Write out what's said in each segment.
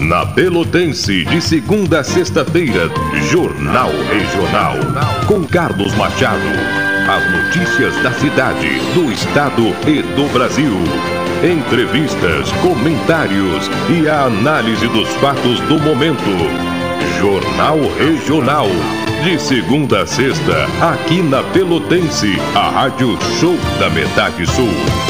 Na Pelotense, de segunda a sexta-feira, Jornal Regional. Com Carlos Machado. As notícias da cidade, do estado e do Brasil. Entrevistas, comentários e a análise dos fatos do momento. Jornal Regional. De segunda a sexta, aqui na Pelotense, a Rádio Show da Metade Sul.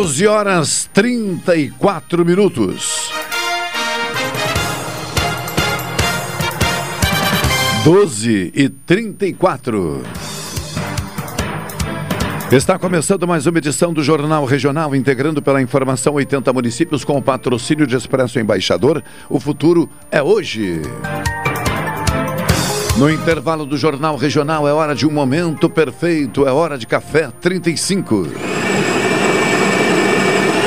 12 horas 34 minutos. 12 e 34. Está começando mais uma edição do Jornal Regional, integrando pela informação 80 municípios com o patrocínio de Expresso Embaixador. O futuro é hoje. No intervalo do Jornal Regional é hora de um momento perfeito, é hora de café 35.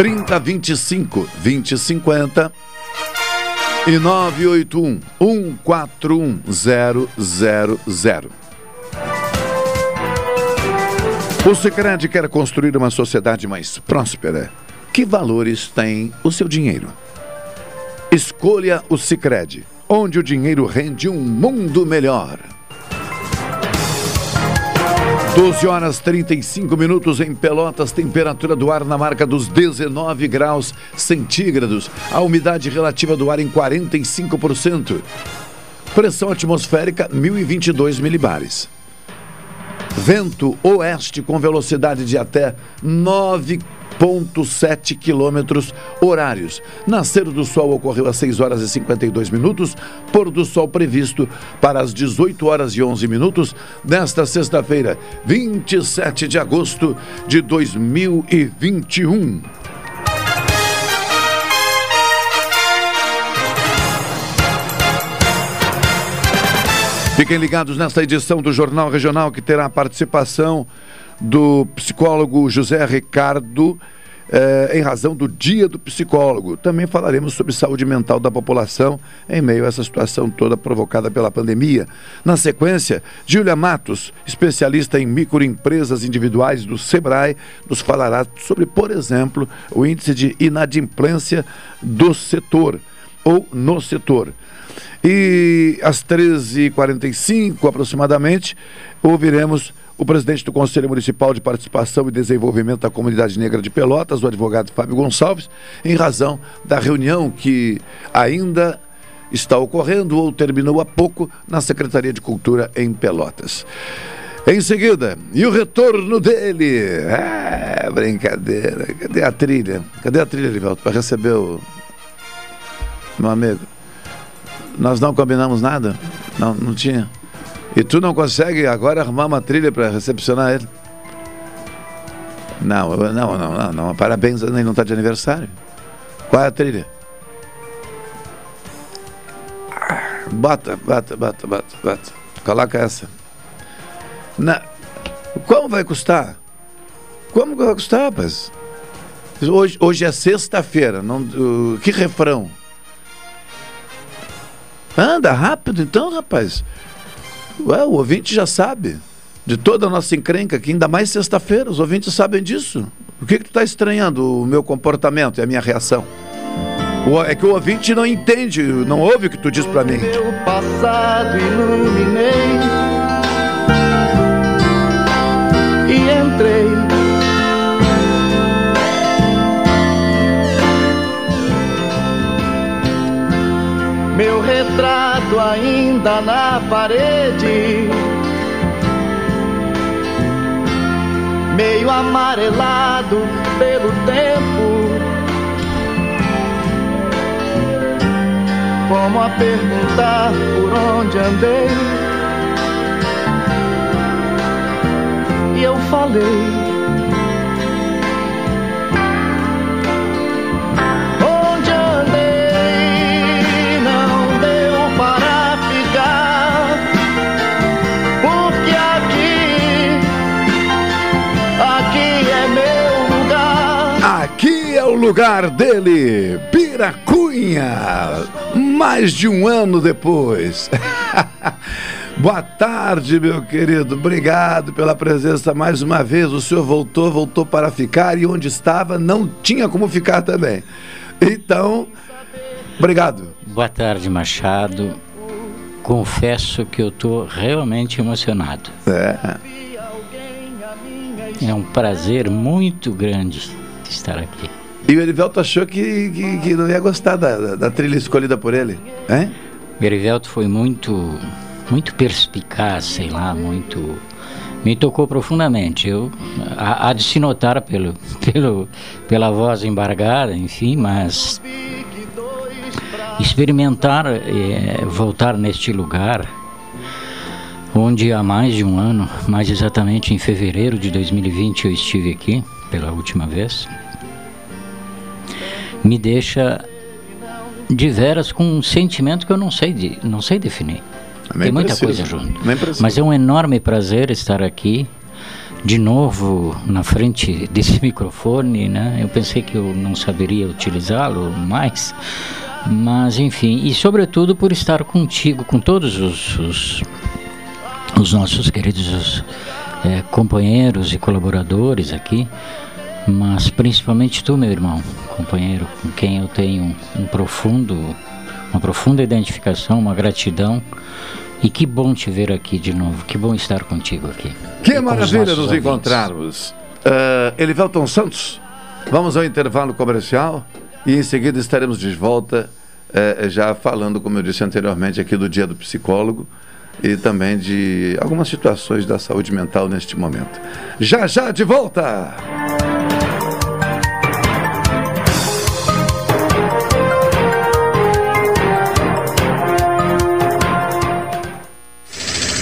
3025 2050 e 981 141 000. O Sicredi quer construir uma sociedade mais próspera. Que valores tem o seu dinheiro? Escolha o Sicredi, onde o dinheiro rende um mundo melhor. 12 horas 35 minutos em Pelotas, temperatura do ar na marca dos 19 graus centígrados, a umidade relativa do ar em 45%. Pressão atmosférica 1022 milibares. Vento oeste com velocidade de até 9 1,7 quilômetros horários. Nascer do sol ocorreu às 6 horas e 52 minutos, pôr do sol previsto para as 18 horas e 11 minutos nesta sexta-feira, 27 de agosto de 2021. Fiquem ligados nesta edição do Jornal Regional que terá a participação do psicólogo José Ricardo. Eh, em razão do Dia do Psicólogo. Também falaremos sobre saúde mental da população em meio a essa situação toda provocada pela pandemia. Na sequência, Júlia Matos, especialista em microempresas individuais do SEBRAE, nos falará sobre, por exemplo, o índice de inadimplência do setor ou no setor. E às 13h45 aproximadamente, ouviremos o presidente do Conselho Municipal de Participação e Desenvolvimento da Comunidade Negra de Pelotas, o advogado Fábio Gonçalves, em razão da reunião que ainda está ocorrendo ou terminou há pouco na Secretaria de Cultura em Pelotas. Em seguida, e o retorno dele? É, brincadeira. Cadê a trilha? Cadê a trilha, Livelto, para receber o meu amigo? Nós não combinamos nada? Não, não tinha. E tu não consegue agora arrumar uma trilha para recepcionar ele? Não, não, não, não, não. Parabéns, ele não está de aniversário. Qual é a trilha? Bota, bota, bota, bota, bota. Coloca essa. Na... Como vai custar? Como vai custar, rapaz? Hoje, hoje é sexta-feira. Não... Que refrão? Anda rápido então, rapaz. Ué, o ouvinte já sabe. de toda a nossa encrenca aqui, ainda mais sexta-feira, os ouvintes sabem disso. O que, que tu está estranhando o meu comportamento e a minha reação? É que o ouvinte não entende, não ouve o que tu diz para mim. Meu passado iluminei retrato ainda na parede. Meio amarelado pelo tempo. como a perguntar por onde andei. E eu falei. Lugar dele, Piracunha mais de um ano depois. Boa tarde, meu querido. Obrigado pela presença mais uma vez. O senhor voltou, voltou para ficar e onde estava não tinha como ficar também. Então, obrigado. Boa tarde, Machado. Confesso que eu estou realmente emocionado. É. É um prazer muito grande estar aqui. E o Erivelto achou que, que, que não ia gostar da, da, trilha escolhida por ele, hein? O Erivelto foi muito, muito perspicaz, sei lá, muito... Me tocou profundamente. Eu, há de se notar pelo, pelo, pela voz embargada, enfim, mas experimentar é, voltar neste lugar onde há mais de um ano, mais exatamente em fevereiro de 2020 eu estive aqui pela última vez me deixa de veras com um sentimento que eu não sei, de, não sei definir. Nem Tem muita coisa junto. Mas é um enorme prazer estar aqui de novo na frente desse microfone, né? Eu pensei que eu não saberia utilizá-lo mais, mas enfim, e sobretudo por estar contigo, com todos os, os, os nossos queridos é, companheiros e colaboradores aqui mas principalmente tu, meu irmão, companheiro, com quem eu tenho um profundo, uma profunda identificação, uma gratidão. E que bom te ver aqui de novo, que bom estar contigo aqui. Que maravilha nos ouvintes. encontrarmos. Uh, Elivelton Santos, vamos ao intervalo comercial e em seguida estaremos de volta, uh, já falando, como eu disse anteriormente, aqui do Dia do Psicólogo e também de algumas situações da saúde mental neste momento. Já já de volta!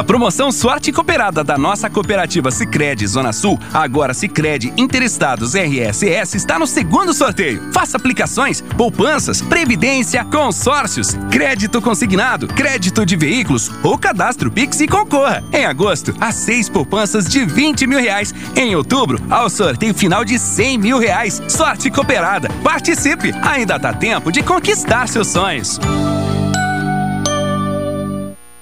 A promoção Sorte Cooperada da nossa cooperativa Sicredi Zona Sul, agora Sicredi Interestados RSS está no segundo sorteio. Faça aplicações, poupanças, previdência, consórcios, crédito consignado, crédito de veículos ou cadastro Pix e concorra. Em agosto, a seis poupanças de 20 mil reais. Em outubro, ao sorteio final de 100 mil reais. Sorte Cooperada. Participe! Ainda dá tempo de conquistar seus sonhos.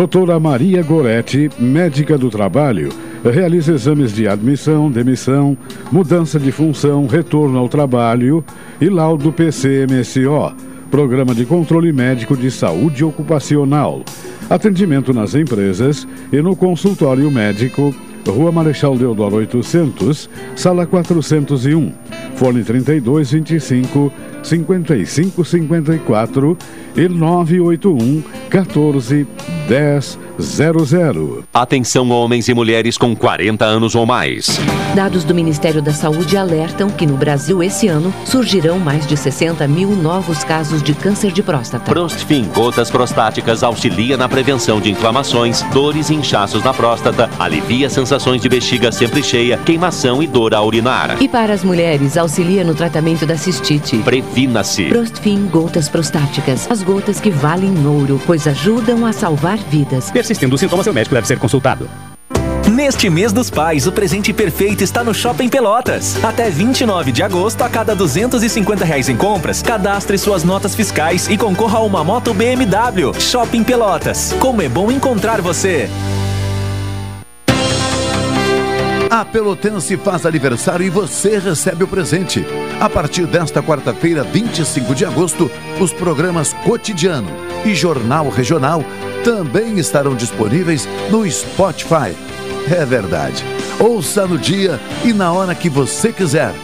Doutora Maria Goretti, médica do trabalho, realiza exames de admissão, demissão, mudança de função, retorno ao trabalho e laudo PCMSO, Programa de Controle Médico de Saúde Ocupacional. Atendimento nas empresas e no consultório médico Rua Marechal Deodoro 800, Sala 401. Fone 32 25 55 54 e 981 14 10 00. Atenção homens e mulheres com 40 anos ou mais. Dados do Ministério da Saúde alertam que no Brasil esse ano surgirão mais de 60 mil novos casos de câncer de próstata. Prostfin gotas prostáticas auxilia na prevenção de inflamações, dores e inchaços na próstata, alivia sensações de bexiga sempre cheia, queimação e dor ao urinar. E para as mulheres, auxilia no tratamento da cistite. Previna-se. Prostfin gotas prostáticas, as gotas que valem ouro, pois ajudam a salvar vidas. Persistindo os sintomas, seu médico deve ser consultado. Neste mês dos pais, o presente perfeito está no Shopping Pelotas. Até 29 de agosto, a cada 250 reais em compras, cadastre suas notas fiscais e concorra a uma moto BMW. Shopping Pelotas. Como é bom encontrar você! A Pelotense faz aniversário e você recebe o presente. A partir desta quarta-feira, 25 de agosto, os programas Cotidiano e Jornal Regional também estarão disponíveis no Spotify. É verdade. Ouça no dia e na hora que você quiser.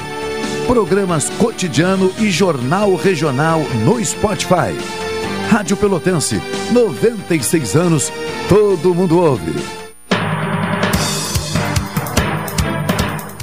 Programas Cotidiano e Jornal Regional no Spotify. Rádio Pelotense, 96 anos, todo mundo ouve.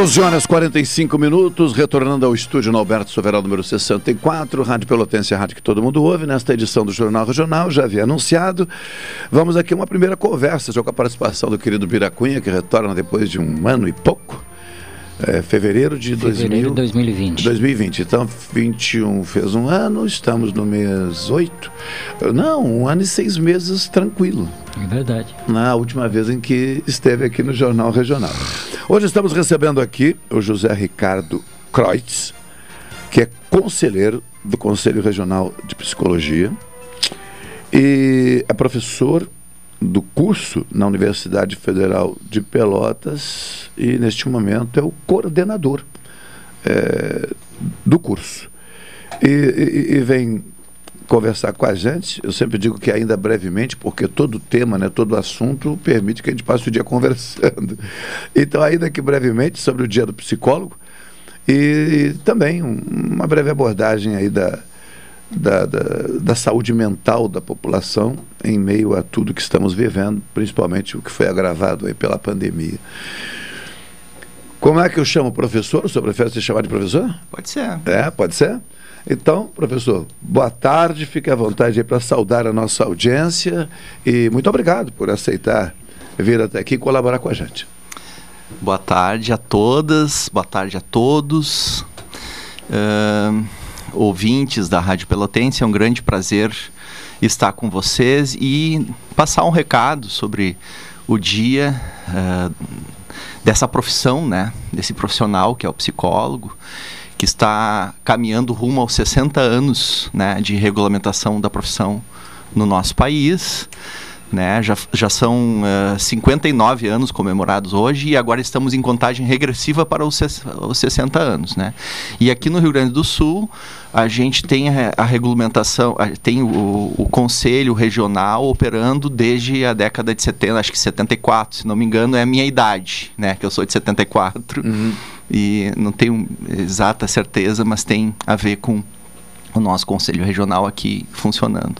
12 horas 45 minutos, retornando ao estúdio no Alberto Soveral, número 64, Rádio Pelotense, rádio que todo mundo ouve, nesta edição do Jornal Regional, já havia anunciado. Vamos aqui uma primeira conversa, já com a participação do querido Biracunha, que retorna depois de um ano e pouco. É, fevereiro de fevereiro 2020. 2020. Então, 21 fez um ano, estamos no mês 8. Não, um ano e seis meses tranquilo. É verdade. Na última vez em que esteve aqui no Jornal Regional. Hoje estamos recebendo aqui o José Ricardo Kreutz, que é conselheiro do Conselho Regional de Psicologia e é professor do curso na Universidade Federal de Pelotas e, neste momento, é o coordenador é, do curso. E, e, e, vem conversar com a gente. Eu sempre digo que ainda brevemente, porque todo tema, né, todo assunto permite que a gente passe o dia conversando. Então, ainda que brevemente, sobre o dia do psicólogo e, também um, uma breve abordagem aí da, da, da, da, saúde mental da população em meio a tudo que estamos vivendo, principalmente o que foi agravado aí pela pandemia. Como é que eu chamo o professor? O senhor prefere ser chamado de professor? Pode ser. É, pode ser? Então, professor, boa tarde, fique à vontade aí para saudar a nossa audiência e muito obrigado por aceitar vir até aqui e colaborar com a gente. Boa tarde a todas, boa tarde a todos. Uh ouvintes da Rádio Pelotense, é um grande prazer estar com vocês e passar um recado sobre o dia uh, dessa profissão, né? Desse profissional que é o psicólogo, que está caminhando rumo aos 60 anos né, de regulamentação da profissão no nosso país. Né? Já, já são uh, eh, 59 anos comemorados hoje e agora estamos em contagem regressiva para os, os 60 anos. Né? E aqui no Rio Grande do Sul, a gente tem a, a regulamentação, a, tem o, o, Conselho Regional operando desde a década de 70, acho que 74, se não me engano, é a minha idade, né? que eu sou de 74. Uhum. E não tenho exata certeza, mas tem a ver com o nosso conselho regional aqui funcionando.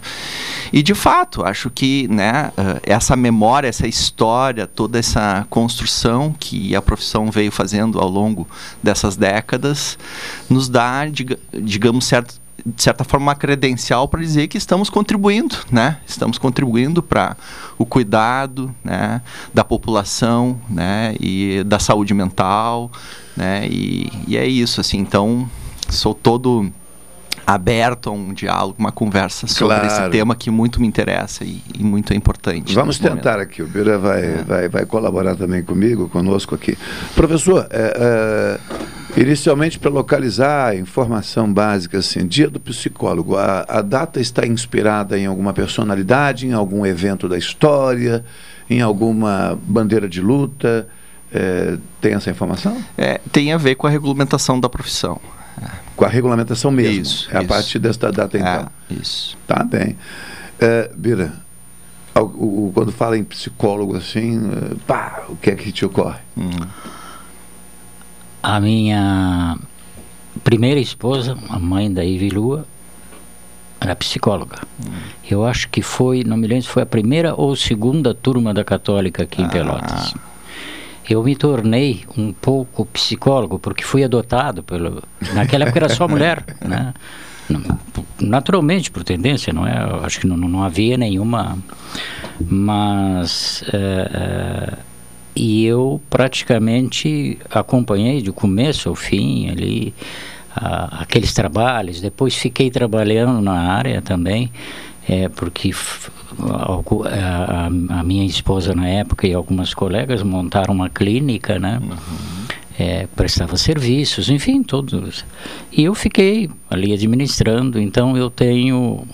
E de fato, acho que né, eh, essa memória, essa história, toda essa construção que a profissão veio fazendo ao longo dessas décadas, nos dá, digamos, certo, de certa forma, uma credencial para dizer que estamos contribuindo, né? Estamos contribuindo para o cuidado, né? Da população, né? E da saúde mental, né? E, e é isso, assim. Então, sou todo aberto a um diálogo, uma conversa sobre claro. esse tema que muito me interessa e, e muito é importante. Vamos tentar momento. aqui, o Bira vai, é. vai, vai colaborar também comigo, conosco aqui. Professor, é, é, inicialmente para localizar a informação básica, assim, dia do psicólogo, a, a data está inspirada em alguma personalidade, em algum evento da história, em alguma bandeira de luta? É, tem essa informação? É, tem a ver com a regulamentação da profissão. Com a regulamentação mesmo. Isso. É isso. a partir desta data, é, então. É, isso. Tá bem. É, Bira, o, o, quando fala em psicólogo assim, é, pá, o que é que te ocorre? Hum. A minha primeira esposa, a mãe da Ivy Lua, era psicóloga. Hum. Eu acho que foi, não me lembro se foi a primeira ou segunda turma da Católica aqui em ah. Pelotas eu me tornei um pouco psicólogo porque fui adotado pelo naquela época era só mulher né? Naturalmente por tendência não é? Eu acho que não, não havia nenhuma mas é, e eu praticamente acompanhei do começo ao fim ali aqueles trabalhos. Depois fiquei trabalhando na área também é, porque a, a, minha esposa na época e algumas colegas montaram uma clínica, né? Uhum. É, prestava serviços, enfim, todos. E eu fiquei ali administrando, então eu tenho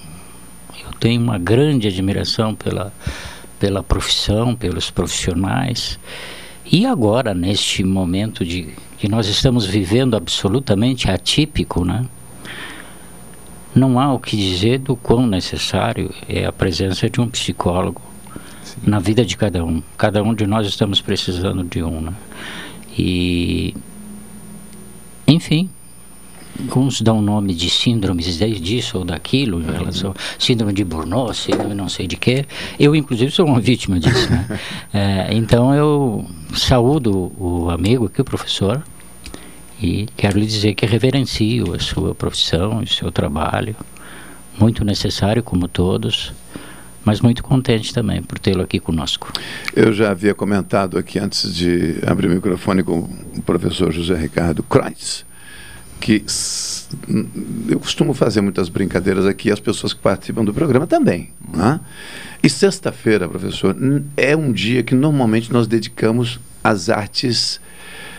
eu tenho uma grande admiração pela pela profissão, pelos profissionais. E agora, neste momento de que nós estamos vivendo absolutamente atípico, né? Não há o que dizer do quão necessário é a presença de um psicólogo Sim. na vida de cada um. Cada um de nós estamos precisando de um. Né? E, enfim, uns dão nome de síndromes disso ou daquilo, em relação síndrome de Burnout, síndrome não sei de quê. Eu, inclusive, sou uma vítima disso. Né? é, então, eu saúdo o amigo aqui, o professor, e quero lhe dizer que reverencio a sua profissão, o seu trabalho, muito necessário como todos, mas muito contente também por tê-lo aqui conosco. Eu já havia comentado aqui antes de abrir o microfone com o professor José Ricardo Kreutz, que eu costumo fazer muitas brincadeiras aqui, as pessoas que participam do programa também. Né? E sexta-feira, professor, é um dia que normalmente nós dedicamos às artes.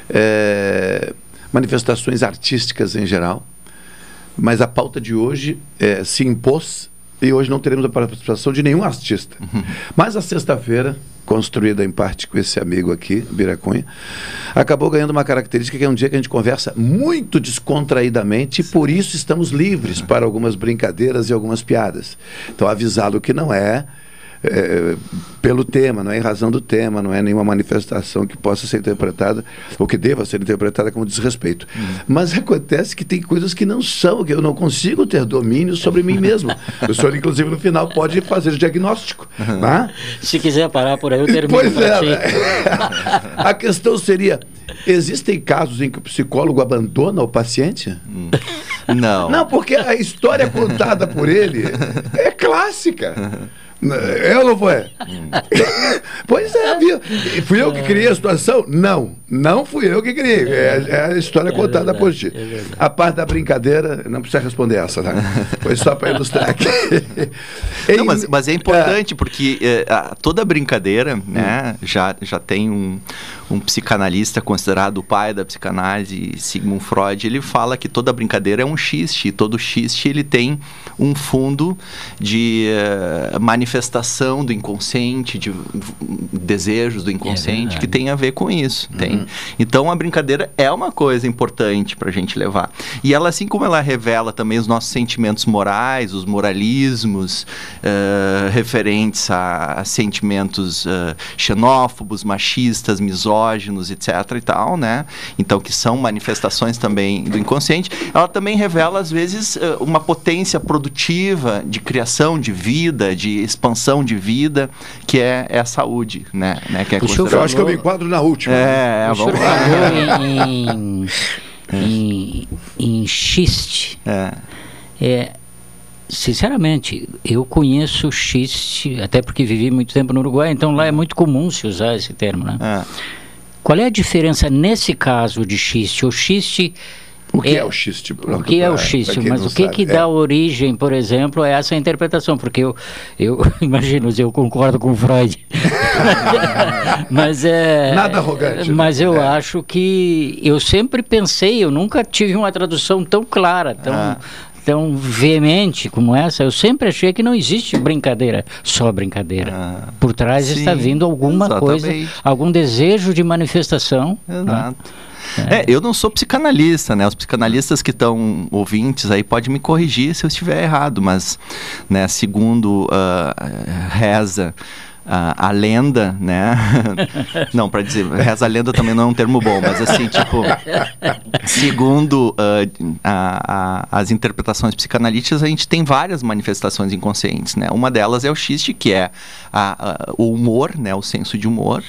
É, manifestações artísticas em geral. Mas a pauta de hoje é, se impôs e hoje não teremos a participação de nenhum artista. Uhum. Mas a sexta-feira, construída em parte com esse amigo aqui, Biracunha, acabou ganhando uma característica que é um dia que a gente conversa muito descontraídamente e por isso estamos livres para algumas brincadeiras e algumas piadas. Então, avisá-lo que não é é, pelo tema, não é em razão do tema, não é nenhuma manifestação que possa ser interpretada ou que deva ser interpretada como desrespeito. Uhum. Mas acontece que tem coisas que não são, que eu não consigo ter domínio sobre mim mesmo. o senhor, inclusive, no final pode fazer o diagnóstico. Uhum. Né? Se quiser parar por aí, eu termino. Pois é. Né? A questão seria: existem casos em que o psicólogo abandona o paciente? Hum. Não. Não, porque a história contada por ele é clássica. É ou não foi? Hum. pois é, viu? Fui eu que criei a situação? Não, não fui eu que criei. É, é a história é contada verdade, por ti. É a parte da brincadeira, não precisa responder essa, tá? Foi só para ilustrar aqui. Não, mas, mas, é importante, porque é, toda brincadeira né, já, já tem um, um psicanalista considerado o pai da psicanálise, Sigmund Freud, ele fala que toda brincadeira é um xiste, e todo xiste ele tem um fundo de uh, manifestação do inconsciente, de desejos do inconsciente, é que tem a ver com isso. Uhum. Tem. Então a brincadeira é uma coisa importante para a gente levar. E ela, assim como ela revela também os nossos sentimentos morais, os moralismos uh, referentes a, a sentimentos uh, xenófobos, machistas, misóginos, etc. e tal, né? Então, que são manifestações também do inconsciente. Ela também revela, às vezes, uma potência produtiva de criação de vida, de expansão de vida, que é, é a saúde, né? né? Que é eu acho que eu me enquadro na última. É, o vamos lá. em, em, em xiste. É. É, sinceramente, eu conheço xiste, até porque vivi muito tempo no Uruguai, então lá é muito comum se usar esse termo, né? É. Qual é a diferença nesse caso de xiste? O xiste o que é, é o xiste? o que é o xiste? Mas o que, sabe. que dá é. origem, por exemplo, a essa interpretação? Porque eu, eu imagino, eu concordo com Freud. mas é. Nada arrogante. Né? Mas eu é. acho que eu sempre pensei, eu nunca tive uma tradução tão clara, tão, ah. tão veemente como essa. Eu sempre achei que não existe brincadeira, só brincadeira. Ah. Por trás Sim, está vindo alguma exatamente. coisa, algum desejo de manifestação. Exato. Né? É. eu não sou psicanalista, né? Os psicanalistas que estão ouvintes aí podem me corrigir se eu estiver errado, mas, né, segundo uh, reza a, a lenda, né? não, para dizer, reza a lenda também não é um termo bom, mas assim, tipo, segundo uh, a, a, as interpretações psicanalíticas, a gente tem várias manifestações inconscientes, né? Uma delas é o xiste, que é o humor, né? O senso de humor.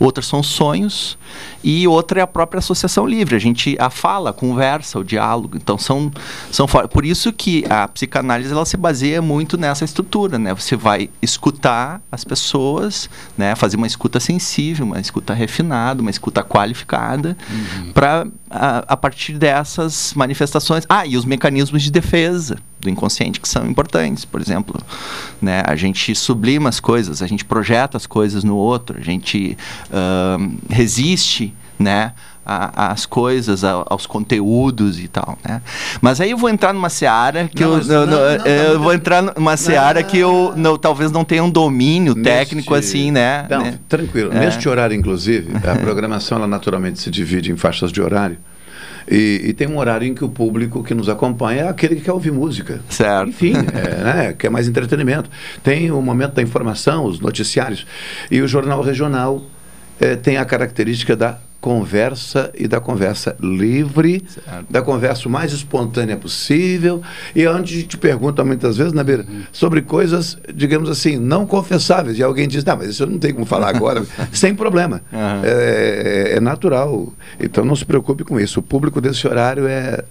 Outras são sonhos e outra é a própria associação livre. A gente a fala, a conversa, o diálogo. Então são são por isso que a psicanálise ela se baseia muito nessa estrutura, né? Você vai escutar as pessoas pessoas, né, fazer uma escuta sensível, uma escuta refinada, uma escuta qualificada, uhum. para a, a, partir dessas manifestações. Ah, e os mecanismos de defesa do inconsciente que são importantes, por exemplo, né, a gente sublima as coisas, a gente projeta as coisas no outro, a gente uh, resiste, né, as coisas, a, aos conteúdos e tal, né? Mas aí eu vou entrar numa seara que não, eu, não, não, eu vou entrar numa seara que eu não, talvez não tenha um domínio Neste... técnico assim, né? Não, né? tranquilo. É. Neste horário, inclusive, a programação ela naturalmente se divide em faixas de horário. E, e, tem um horário em que o público que nos acompanha é aquele que quer ouvir música. Certo. Enfim, é, né, quer mais entretenimento. Tem o momento da informação, os noticiários. E o jornal regional é, tem a característica da conversa e da conversa livre, certo. da conversa o mais espontânea possível, e onde a gente pergunta muitas vezes, na beira, uhum. sobre coisas, digamos assim, não confessáveis, e alguém diz, não, mas isso eu não tenho como falar agora, sem problema. Uhum. É, é, natural. Então não se preocupe com isso. O público desse horário é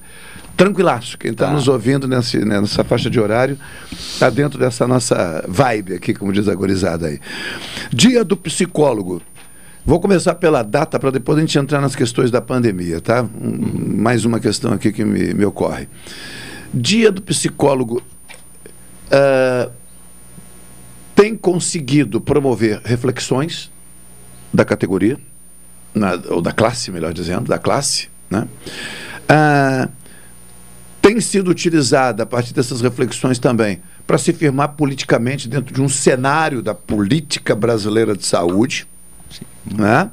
tranquilaço. Quem está tá. nos ouvindo nesse, né, nessa faixa de horário está dentro dessa nossa vibe aqui, como diz a gorizada aí. Dia do psicólogo. Vou começar pela data para depois a gente entrar nas questões da pandemia, tá? Um, mais uma questão aqui que me, me ocorre. Dia do psicólogo uh, tem conseguido promover reflexões da categoria, na, ou da classe, melhor dizendo, da classe, né? Uh, tem sido utilizada a partir dessas reflexões também para se firmar politicamente dentro de um cenário da política brasileira de saúde né?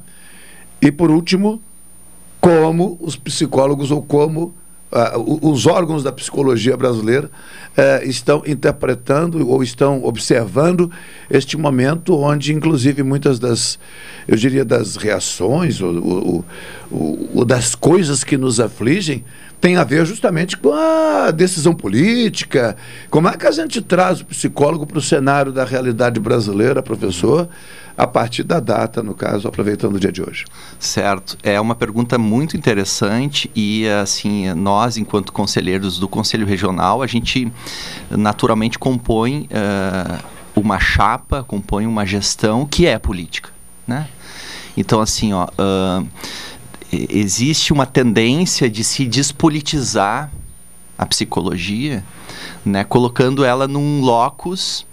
E por último, como os psicólogos ou como uh, os órgãos da psicologia brasileira uh, estão interpretando ou estão observando este momento onde, inclusive, muitas das, eu diria, das reações ou, ou, ou, ou das coisas que nos afligem tem a ver justamente com a decisão política. Como é que a gente traz o psicólogo para o cenário da realidade brasileira, professor? A partir da data, no caso, aproveitando o dia de hoje? Certo. É uma pergunta muito interessante e, assim, nós, enquanto conselheiros do Conselho Regional, a gente naturalmente compõe uh, uma chapa, compõe uma gestão que é política, né? Então, assim, ó, uh, existe uma tendência de se despolitizar a psicologia, né, colocando ela num locus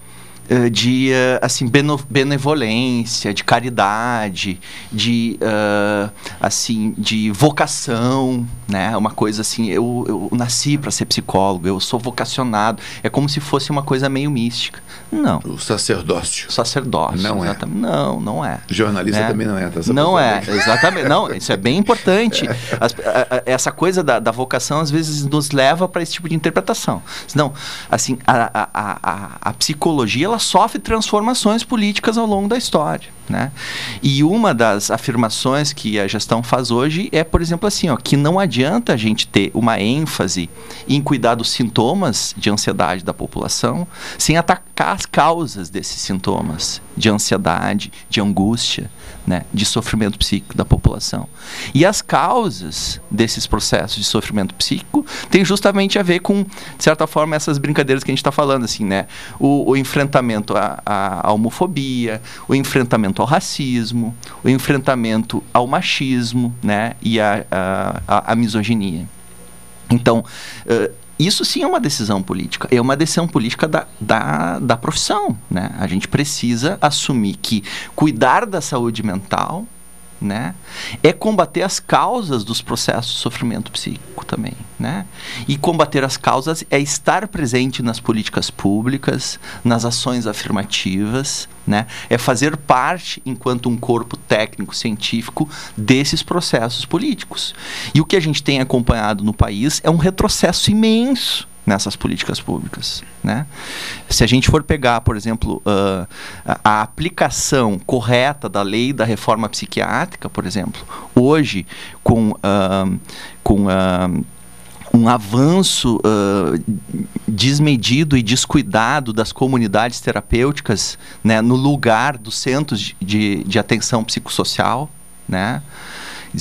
de uh, assim benevolência, de caridade, de uh, assim de vocação, né? Uma coisa assim, eu, eu nasci para ser psicólogo, eu sou vocacionado. É como se fosse uma coisa meio mística. Não. O sacerdócio. Sacerdócio. Não é. Não, não é. Jornalista né? também não é. Tá não é, exatamente. Não, isso é bem importante. As, a, a, essa coisa da, da, vocação às vezes nos leva para esse tipo de interpretação. Não, assim, a, a, a psicologia ela sofre transformações políticas ao longo da história. Né? E uma das afirmações que a gestão faz hoje é, por exemplo, assim, ó, que não adianta a gente ter uma ênfase em cuidar dos sintomas de ansiedade da população sem atacar as causas desses sintomas de ansiedade, de angústia, né, de sofrimento psíquico da população. E as causas desses processos de sofrimento psíquico têm justamente a ver com, de certa forma, essas brincadeiras que a gente está falando, assim, né? O, o enfrentamento à, à, homofobia, o enfrentamento ao racismo, o enfrentamento ao machismo, né? E à a, a, misoginia. Então, uh, isso sim é uma decisão política. É uma decisão política da, da, da profissão. Né? A gente precisa assumir que cuidar da saúde mental né? É combater as causas dos processos de sofrimento psíquico também, né? E combater as causas é estar presente nas políticas públicas, nas ações afirmativas, né? É fazer parte, enquanto um corpo técnico científico, desses processos políticos. E o que a gente tem acompanhado no país é um retrocesso imenso nessas políticas públicas. Né? Se a gente for pegar, por exemplo, uh, a aplicação correta da lei da reforma psiquiátrica, por exemplo, hoje, com, uh, com uh, um avanço desmedido e descuidado das comunidades terapêuticas né, no lugar dos centros de, de atenção psicossocial, né?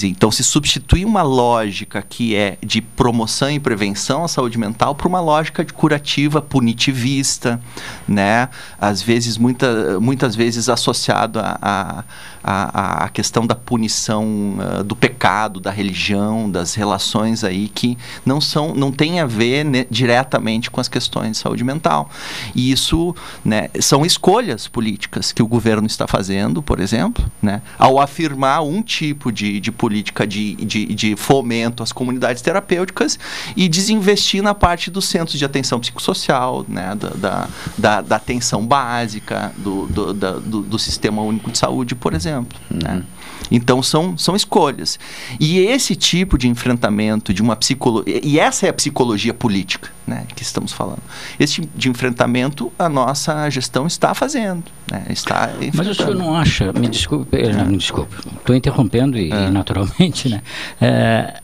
Então, se substituir uma lógica que é de promoção e prevenção à saúde mental por uma lógica de curativa, punitivista, né? Às vezes, muita, muitas vezes associado a, a a, a questão da punição uh, do pecado, da religião, das relações aí que não são, não tem a ver né, diretamente com as questões de saúde mental. E isso, né, são escolhas políticas que o governo está fazendo, por exemplo, né, ao afirmar um tipo de, de política de, de, de fomento às comunidades terapêuticas e desinvestir na parte dos centros de atenção psicossocial, né, da, da, da, da atenção básica, do, do, da, do, do sistema único de saúde, por exemplo exemplo. Né? Então são, são escolhas. E esse tipo de enfrentamento de uma psicologia. E essa é a psicologia política né, que estamos falando. Esse tipo de enfrentamento a nossa gestão está fazendo. Né, está Mas o senhor não acha, me desculpe, eh, não, me desculpe, estou interrompendo e, é. naturalmente, né? É,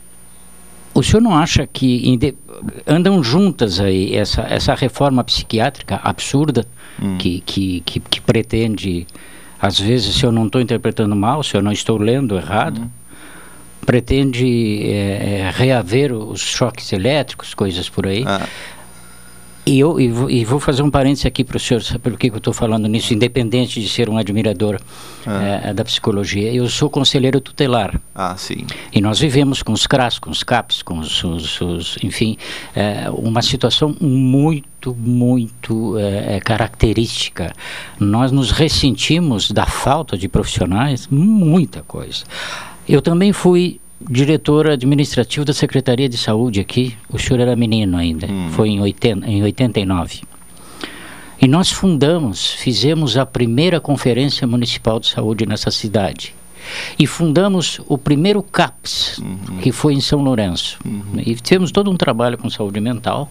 o senhor não acha que andam juntas aí essa, essa reforma psiquiátrica absurda hum. que, que, que, que pretende às vezes, se eu não estou interpretando mal, se eu não estou lendo errado, uhum. pretende é, reaver os choques elétricos, coisas por aí. Ah. E eu e vou, e vou, fazer um parênteses aqui para o senhor, sabe por que eu estou falando nisso, independente de ser um admirador ah. é, da psicologia. Eu sou conselheiro tutelar. Ah, sim. E nós vivemos com os CRAS, com os CAPs, com os, os, os enfim, é, uma situação muito, muito é, característica. Nós nos ressentimos da falta de profissionais, muita coisa. Eu também fui diretor administrativo da Secretaria de Saúde aqui. O senhor era menino ainda, hum. foi em, 80, em 89. E nós fundamos, fizemos a primeira Conferência Municipal de Saúde nessa cidade. E fundamos o primeiro CAPS, uhum. que foi em São Lourenço. Uhum. E fizemos todo um trabalho com saúde mental,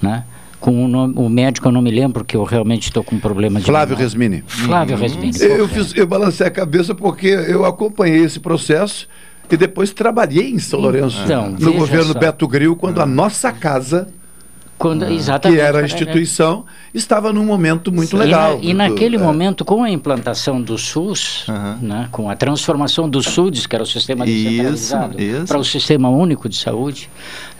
né? com o, nome, o, médico eu não me lembro porque eu realmente estou com um problema de Flávio Resmini Flávio uhum. Resmini eu, fiz, eu balancei a cabeça porque eu acompanhei esse processo e depois trabalhei em São Lourenço, então, no governo só. Beto Gril, quando a nossa casa quando, que era a instituição, estava num momento muito legal. E, na, e naquele é. momento, com a implantação do SUS, uhum. né, com a transformação do SUDES, que era o sistema descentralizado, para o sistema único de saúde,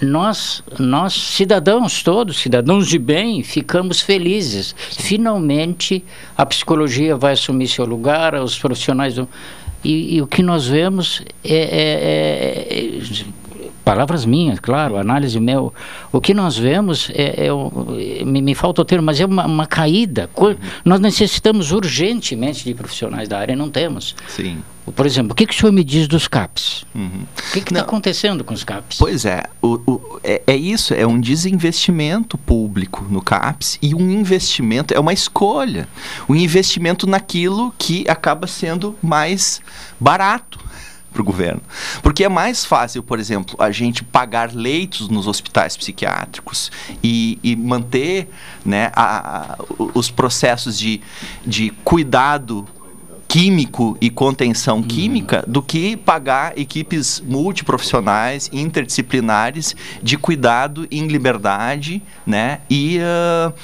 nós, nós, cidadãos todos, cidadãos de bem, ficamos felizes. Finalmente, a psicologia vai assumir seu lugar, os profissionais do e, e o que nós vemos é, é, é, palavras minhas, claro, análise meu. O que nós vemos é, é me, me, falta o termo, mas é uma, uma caída. Uhum. Nós necessitamos urgentemente de profissionais da área, e não temos. Sim. Por exemplo, o que, que o senhor me diz dos CAPs? Uhum. O que está acontecendo com os CAPs? Pois é, o, o, é, é, isso, é um desinvestimento público no CAPs e um investimento, é uma escolha. Um investimento naquilo que acaba sendo mais barato para o governo. Porque é mais fácil, por exemplo, a gente pagar leitos nos hospitais psiquiátricos e, e manter né, a, a, os processos de, de cuidado químico e contenção uhum. química do que pagar equipes multiprofissionais, interdisciplinares de cuidado em liberdade, né? E uh,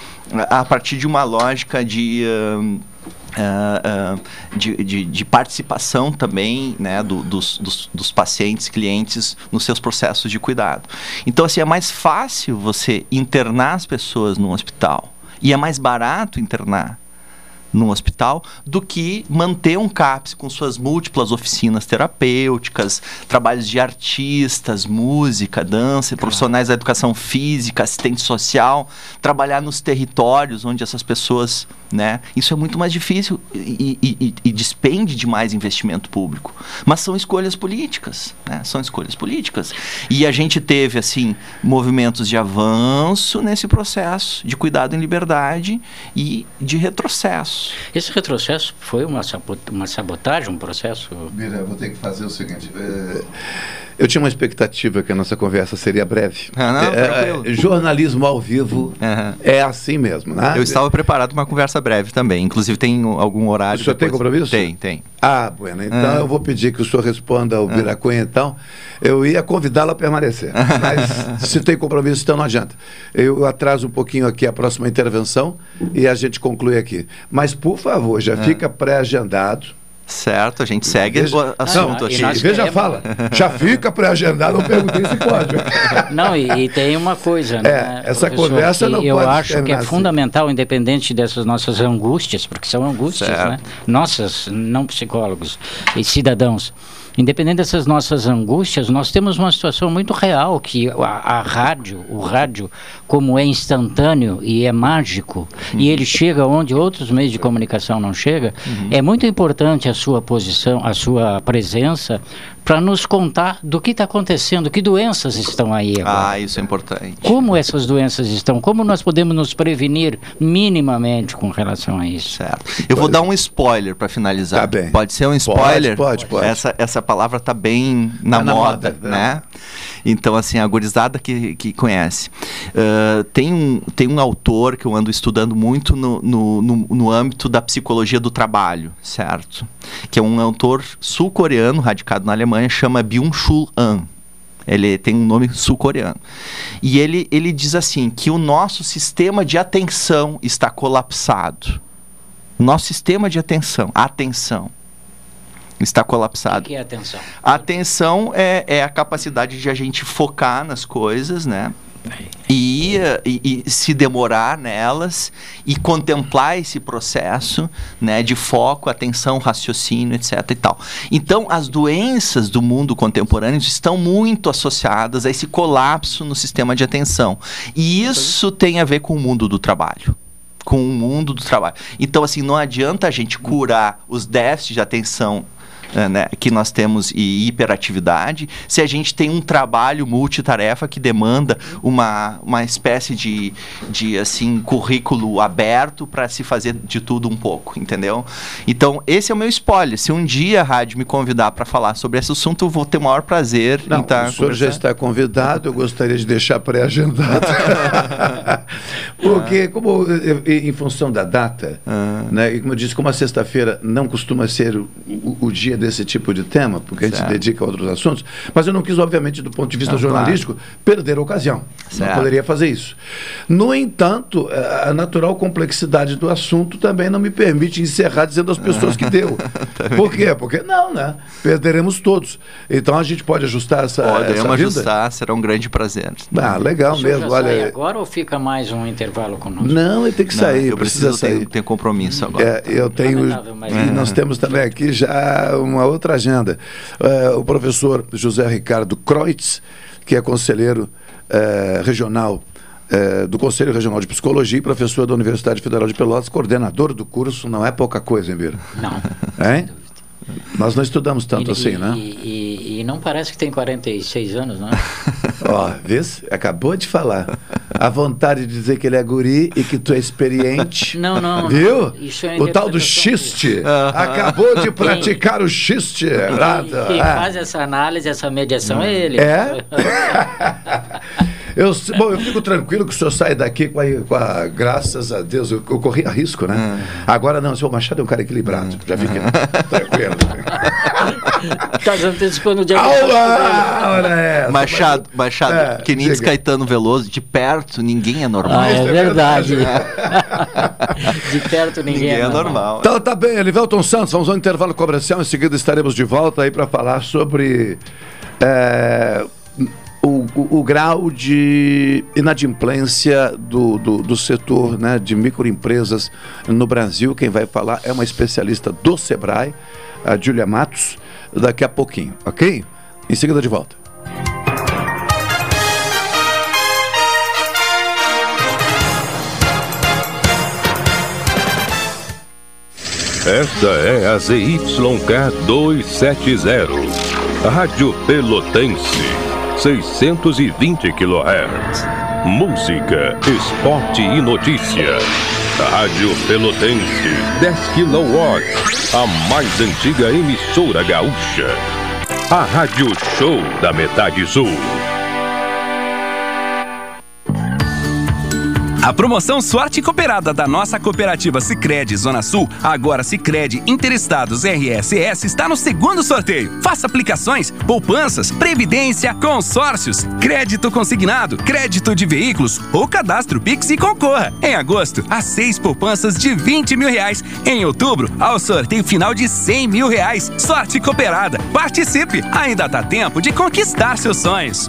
a partir de uma lógica de uh, Uh, uh, de, de, de, participação também né, do, dos, dos, dos, pacientes, clientes nos seus processos de cuidado. Então, assim, é mais fácil você internar as pessoas no hospital e é mais barato internar num hospital do que manter um CAPS com suas múltiplas oficinas terapêuticas, trabalhos de artistas, música, dança, claro. profissionais da educação física, assistente social, trabalhar nos territórios onde essas pessoas, né? Isso é muito mais difícil e, e, e despende de mais investimento público. Mas são escolhas políticas, né? São escolhas políticas. E a gente teve, assim, movimentos de avanço nesse processo de cuidado em liberdade e de retrocesso. Esse retrocesso foi uma, uma sabotagem, um processo? Mira, vou ter que fazer o seguinte. É, eu tinha uma expectativa que a nossa conversa seria breve. Ah, não, é, é, jornalismo ao vivo uhum. é assim mesmo, né? Eu estava preparado para uma conversa breve também. Inclusive tem algum horário. O senhor depois... tem compromisso? Tem, tem. Ah, bueno. Então uhum. eu vou pedir que o senhor responda ao Biracunha, então. Eu ia convidá-lo a permanecer. Mas se tem compromisso, então não adianta. Eu atraso um pouquinho aqui a próxima intervenção e a gente conclui aqui. Mas, por favor, já fica pré-agendado Certo, a gente segue veja, o assunto aqui. Veja, fala, já fica pré-agendado, eu perguntei se pode. Não, e, e, tem uma coisa, né? É, essa conversa não eu pode Eu acho que é assim. fundamental, independente dessas nossas angústias, porque são angústias, certo. né? Nossas, não psicólogos e cidadãos independente dessas nossas angústias, nós temos uma situação muito real que a, a rádio, o rádio, como é instantâneo e é mágico, uhum. e ele chega onde outros meios de comunicação não chegam, uhum. é muito importante a sua posição, a sua presença para nos contar do que está acontecendo, que doenças estão aí agora. Ah, isso é importante. Como essas doenças estão, como nós podemos nos prevenir minimamente com relação a isso. Certo. Eu vou dar um spoiler para finalizar. Tá bem. Pode ser um spoiler? Pode, pode. pode. Essa, essa palavra está bem na, tá moda, na moda, né? Então, assim, a gurizada que, que conhece. Uh, tem, um, tem um autor que eu ando estudando muito no, no, no, no âmbito da psicologia do trabalho, certo? Que é um autor sul-coreano, radicado na Alemanha, chama Byung-Chul An. Ele tem um nome sul-coreano. E ele, ele diz assim, que o nosso sistema de atenção está colapsado. Nosso sistema de atenção, atenção, está colapsado. O que é atenção? A atenção é, é a capacidade de a gente focar nas coisas, né? E, e, e, se demorar nelas e contemplar esse processo né, de foco, atenção, raciocínio, etc. e tal. Então, as doenças do mundo contemporâneo estão muito associadas a esse colapso no sistema de atenção. E isso tem a ver com o mundo do trabalho com o mundo do trabalho. Então, assim, não adianta a gente curar os déficits de atenção né, que nós temos e hiperatividade, se a gente tem um trabalho multitarefa que demanda uma, uma espécie de, de assim currículo aberto para se fazer de tudo um pouco, entendeu? Então, esse é o meu spoiler. Se um dia a rádio me convidar para falar sobre esse assunto, eu vou ter o maior prazer Não, em estar tá O senhor já está convidado, eu gostaria de deixar pré-agendado. Porque, como em função da data, ah. né, e como eu disse, como a sexta-feira não costuma ser o, o dia desse tipo de tema, porque certo. a gente se dedica a outros assuntos, mas eu não quis, obviamente, do ponto de vista jornalístico, claro. perder a ocasião. Certo. Não poderia fazer isso. No entanto, a natural complexidade do assunto também não me permite encerrar dizendo às pessoas que deu. Por quê? Porque não, né? Perderemos todos. Então a gente pode ajustar essa. Podemos ajustar, será um grande prazer. Ah, legal mesmo. Olha. agora ou fica mais um intervalo conosco? Não, ele tem que sair. Não, eu precisa preciso sair. Ter, ter compromisso agora. É, eu tenho. E nós temos também aqui já uma outra agenda. Uh, o professor José Ricardo Kreutz, que é conselheiro uh, regional uh, do Conselho Regional de Psicologia e professor da Universidade Federal de Pelotas, coordenador do curso, não é pouca coisa, hein, Bira? Não. Hein? Nós não estudamos tanto e, assim, e, né? E, e, não parece que tem 46 anos, não é? Ó, vê Acabou de falar. A vontade de dizer que ele é guri e que tu é experiente. Não, não. Viu? É o tal do xiste. Acabou de praticar quem, o xiste. Quem, quem é. faz essa análise, essa mediação é ele. É? Eu, bom, eu fico tranquilo que o senhor sai daqui com a, com a graças a Deus, eu, eu corri a risco, né? Hum. Agora não, o senhor Machado é um cara equilibrado. Hum. Já fiquei tranquilo. Tá antecipando o dia é, Machado, Machado, é, que nem Caetano Veloso, de perto ninguém é normal. Ah, é, é verdade. de perto ninguém, ninguém é, é normal. normal. Então tá bem, Elivelton Santos, vamos ao intervalo comercial, em seguida estaremos de volta aí para falar sobre é, o, o, o, grau de inadimplência do, do, do, setor né, de microempresas no Brasil. Quem vai falar é uma especialista do Sebrae, a Julia Matos, daqui a pouquinho, ok? Em seguida de volta. Esta é a ZYK 270 Rádio Pelotense, 620 kHz. Música, esporte e notícia. Rádio Pelotense, 10 kW. A mais antiga emissora gaúcha. A Rádio Show da Metade Sul. A promoção Sorte Cooperada da nossa cooperativa Sicredi Zona Sul, agora Sicredi Interestados RSS está no segundo sorteio. Faça aplicações, poupanças, previdência, consórcios, crédito consignado, crédito de veículos ou cadastro Pix e concorra. Em agosto, a seis poupanças de 20 mil reais. Em outubro, ao sorteio final de 100 mil reais. Sorte Cooperada. Participe! Ainda dá tempo de conquistar seus sonhos.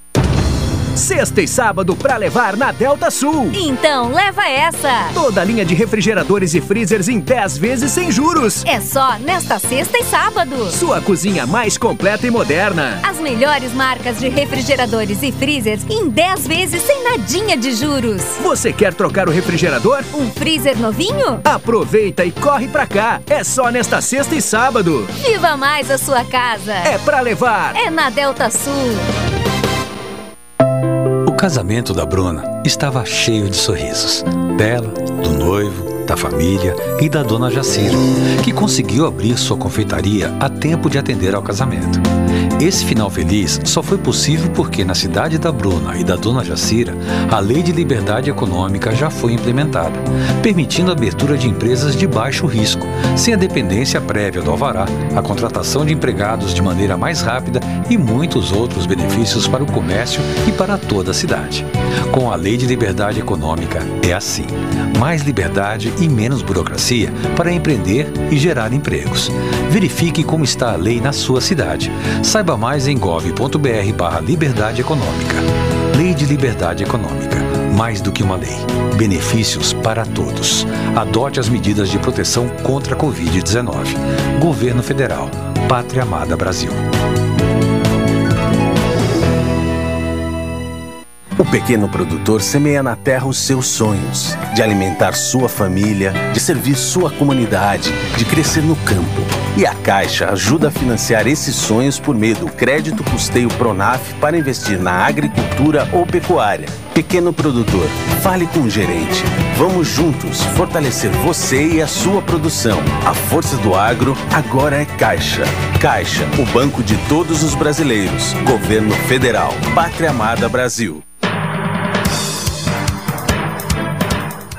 Sexta e sábado para levar na Delta Sul. Então leva essa. Toda a linha de refrigeradores e freezers em 10 vezes sem juros. É só nesta sexta e sábado. Sua cozinha mais completa e moderna. As melhores marcas de refrigeradores e freezers em 10 vezes sem nadinha de juros. Você quer trocar o refrigerador? Um freezer novinho? Aproveita e corre pra cá. É só nesta sexta e sábado. Viva mais a sua casa. É pra levar. É na Delta Sul casamento da Bruna estava cheio de sorrisos. Dela, do noivo, da família e da dona Jacira, que conseguiu abrir sua confeitaria a tempo de atender ao casamento. Esse final feliz só foi possível porque na cidade da Bruna e da dona Jacira, a Lei de Liberdade Econômica já foi implementada, permitindo a abertura de empresas de baixo risco, sem a dependência prévia do alvará, a contratação de empregados de maneira mais rápida e muitos outros benefícios para o comércio e para toda a cidade. Com a Lei de Liberdade Econômica é assim: mais liberdade e menos burocracia para empreender e gerar empregos. Verifique como está a lei na sua cidade. Saiba mais em gov.br barra Liberdade Econômica. Lei de Liberdade Econômica. Mais do que uma lei. Benefícios para todos. Adote as medidas de proteção contra a Covid-19. Governo Federal. Pátria Amada Brasil. O pequeno produtor semeia na terra os seus sonhos, de alimentar sua família, de servir sua comunidade, de crescer no campo. E a Caixa ajuda a financiar esses sonhos por meio do crédito custeio Pronaf para investir na agricultura ou pecuária. Pequeno produtor, fale com o gerente. Vamos juntos fortalecer você e a sua produção. A força do agro agora é Caixa. Caixa, o banco de todos os brasileiros. Governo Federal. Pátria Amada Brasil.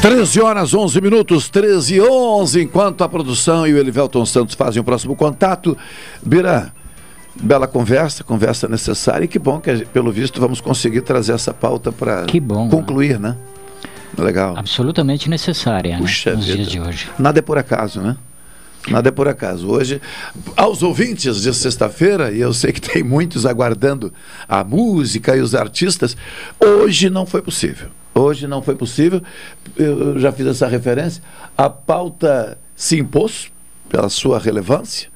13 horas 11 minutos, 13 e 11, enquanto a produção e o Elivelton Santos fazem o próximo contato. Bira, Bela conversa, conversa necessária e que bom que, pelo visto, vamos conseguir trazer essa pauta para concluir, né? Legal. Absolutamente necessária, né? Puxa né? Nos vida. dias de hoje. Nada é por acaso, né? Nada é por acaso. Hoje, aos ouvintes de sexta-feira, e eu sei que tem muitos aguardando a música e os artistas, hoje não foi possível. Hoje não foi possível, eu já fiz essa referência. A pauta se impôs pela sua relevância.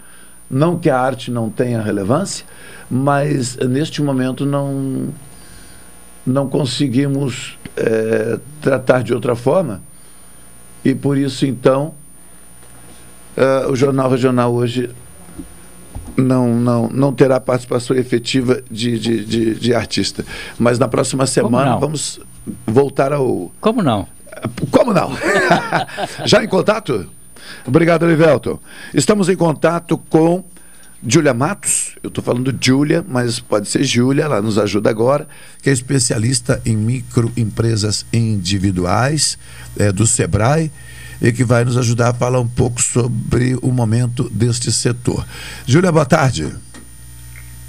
Não que a arte não tenha relevância, mas neste momento não, não conseguimos é, tratar de outra forma. E por isso, então, uh, o Jornal Regional hoje não, não, não terá participação efetiva de, de, de, de artista. Mas na próxima semana vamos voltar ao. Como não? Como não? Já em contato? Obrigado, Livelton. Estamos em contato com Júlia Matos, eu estou falando Júlia, mas pode ser Júlia, ela nos ajuda agora, que é especialista em microempresas individuais é, do Sebrae e que vai nos ajudar a falar um pouco sobre o momento deste setor. Júlia, boa tarde.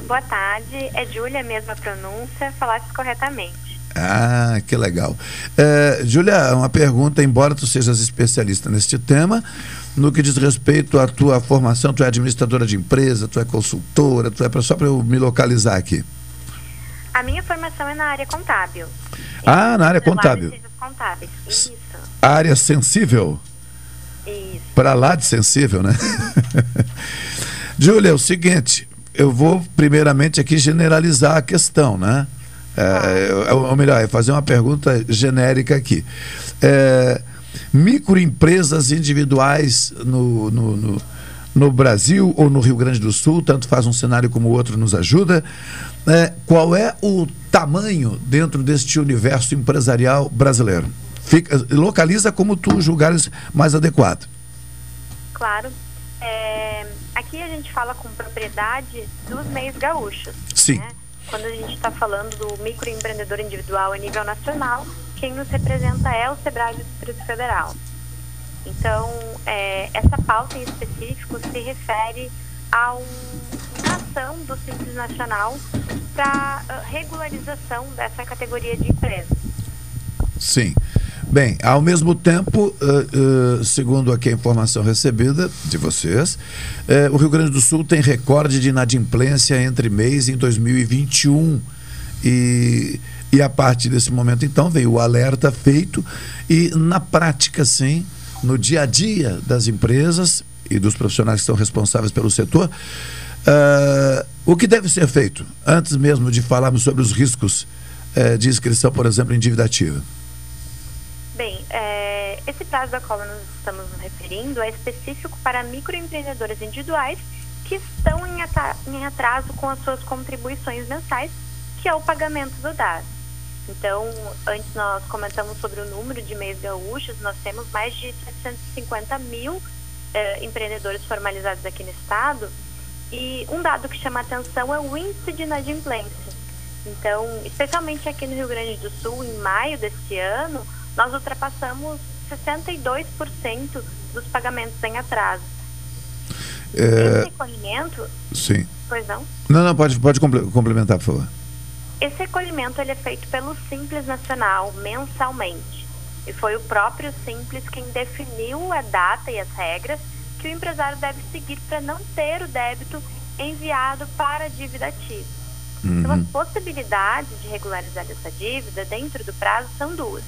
Boa tarde, é Júlia mesmo a pronúncia, falasse corretamente. Ah, que legal. É, Júlia, uma pergunta, embora tu sejas especialista neste tema, no que diz respeito à tua formação, tu é administradora de empresa, tu é consultora, tu é só para eu me localizar aqui. A minha formação é na área contábil. Ah, na área contábil. Contábeis. Isso. Área sensível. Isso. Para lá de sensível, né? Júlia, é o seguinte, eu vou primeiramente aqui generalizar a questão, né? É, é, ou melhor, é fazer uma pergunta genérica aqui. É, microempresas individuais no, no, no, no, Brasil ou no Rio Grande do Sul, tanto faz um cenário como o outro nos ajuda. É, qual é o tamanho dentro deste universo empresarial brasileiro? Fica, localiza como tu julgares mais adequado. Claro. É, aqui a gente fala com propriedade dos meios gaúchos. Sim. Né? Quando a gente está falando do microempreendedor individual a nível nacional, quem nos representa é o SEBRAE do Distrito Federal. Então, é, essa pauta em específico se refere a uma ação do Simples Nacional para uh, regularização dessa categoria de empresas. Sim. Bem, ao mesmo tempo, uh, uh, segundo aqui a informação recebida de vocês, uh, o Rio Grande do Sul tem recorde de inadimplência entre mês em 2021. E, e a partir desse momento, então, veio o alerta feito e, na prática, sim, no dia a dia das empresas e dos profissionais que estão responsáveis pelo setor, o que deve ser feito antes mesmo de falarmos sobre os riscos de inscrição, por exemplo, em dívida ativa? Bem, é, esse prazo da qual nós estamos nos referindo é específico para microempreendedores individuais que estão em atraso com as suas contribuições mensais, que é o pagamento do DAS. Então, antes nós comentamos sobre o número de meios gaúchos, nós temos mais de 750 mil eh, empreendedores formalizados aqui no estado, e um dado que chama atenção é o índice de inadimplência. Então, especialmente aqui no Rio Grande do Sul, em maio deste ano, nós ultrapassamos 62% dos pagamentos em atraso. É... Esse recolhimento. Sim. Pois não? Não, não, pode, pode complementar, por favor. Esse recolhimento ele é feito pelo Simples Nacional mensalmente. E foi o próprio Simples quem definiu a data e as regras que o empresário deve seguir para não ter o débito enviado para a dívida ativa. Uhum. Então, as possibilidades de regularizar essa dívida dentro do prazo são duas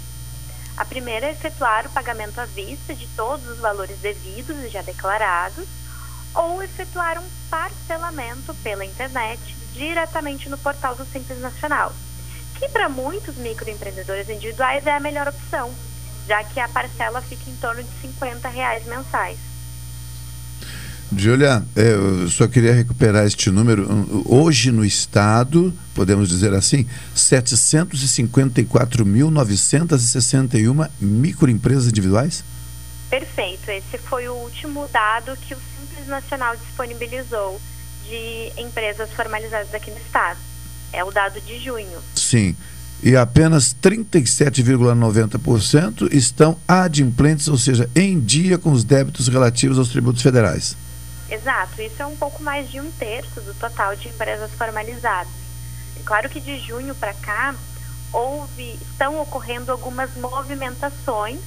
a primeira é efetuar o pagamento à vista de todos os valores devidos e já declarados, ou efetuar um parcelamento pela internet diretamente no portal do Simples Nacional, que para muitos microempreendedores individuais é a melhor opção, já que a parcela fica em torno de 50 reais mensais. Julia, é, eu só queria recuperar este número. Hoje no estado, podemos dizer assim, 754.961 microempresas individuais? Perfeito. Esse foi o último dado que o Simples Nacional disponibilizou de empresas formalizadas aqui no estado. É o dado de junho. Sim. E apenas 37,90% estão adimplentes, ou seja, em dia com os débitos relativos aos tributos federais. Exato, isso é um pouco mais de um terço do total de empresas formalizadas. É claro que de junho para cá houve, estão ocorrendo algumas movimentações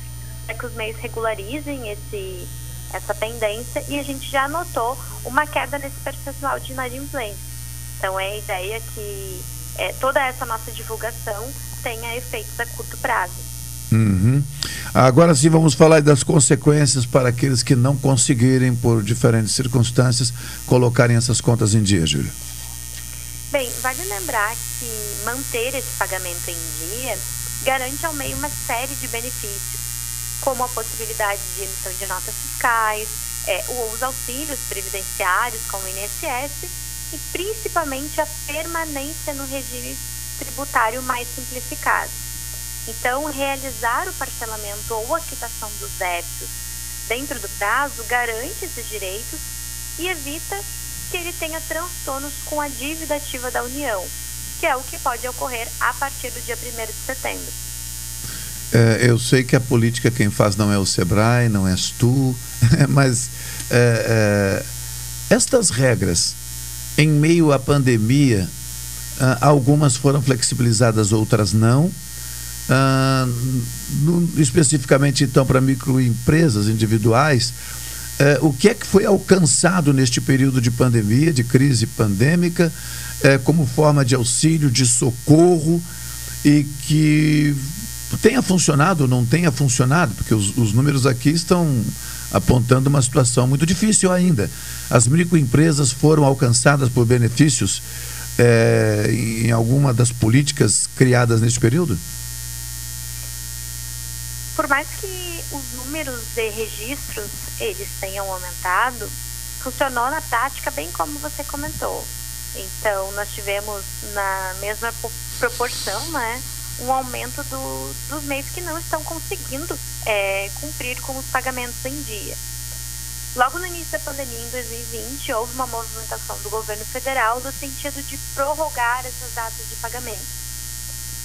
para que os meios regularizem esse, essa tendência e a gente já notou uma queda nesse percentual de inadimplência. Então é a ideia que é, toda essa nossa divulgação tenha efeitos a curto prazo. Uhum. Agora sim vamos falar das consequências para aqueles que não conseguirem, por diferentes circunstâncias, colocarem essas contas em dia, Júlia. Bem, vale lembrar que manter esse pagamento em dia garante ao meio uma série de benefícios, como a possibilidade de emissão de notas fiscais, é, os auxílios previdenciários, como o INSS, e principalmente a permanência no regime tributário mais simplificado. Então, realizar o parcelamento ou a quitação dos débitos dentro do prazo garante esses direitos e evita que ele tenha transtornos com a dívida ativa da União, que é o que pode ocorrer a partir do dia 1 de setembro. É, eu sei que a política quem faz não é o Sebrae, não és tu, mas é, é, estas regras, em meio à pandemia, ah, algumas foram flexibilizadas, outras não. Ah, no, especificamente então para microempresas individuais, eh, o que é que foi alcançado neste período de pandemia, de crise pandêmica, eh, como forma de auxílio, de socorro e que tenha funcionado ou não tenha funcionado, porque os, os números aqui estão apontando uma situação muito difícil ainda. As microempresas foram alcançadas por benefícios é, em alguma das políticas criadas neste período? Por mais que os números de registros eles tenham aumentado, funcionou na prática bem como você comentou. Então, nós tivemos na mesma proporção, né, um aumento do, dos meios que não estão conseguindo é, cumprir com os pagamentos em dia. Logo no início da pandemia, em 2020, houve uma movimentação do governo federal no sentido de prorrogar essas datas de pagamento.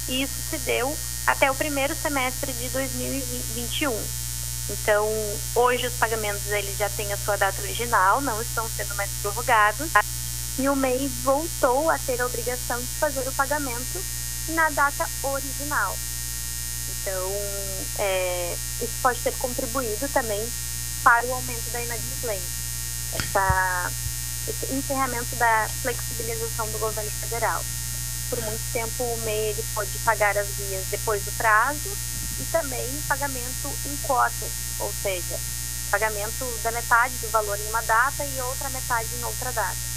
E isso se deu até o primeiro semestre de 2021. Então, hoje os pagamentos eles já têm a sua data original, não estão sendo mais prorrogados. E o MEI voltou a ter a obrigação de fazer o pagamento na data original. Então, é, isso pode ter contribuído também para o aumento da inadimplência. Essa, esse encerramento da flexibilização do governo federal. Por muito tempo, o MEI ele pode pagar as vias depois do prazo e também pagamento em cotas, ou seja, pagamento da metade do valor em uma data e outra metade em outra data.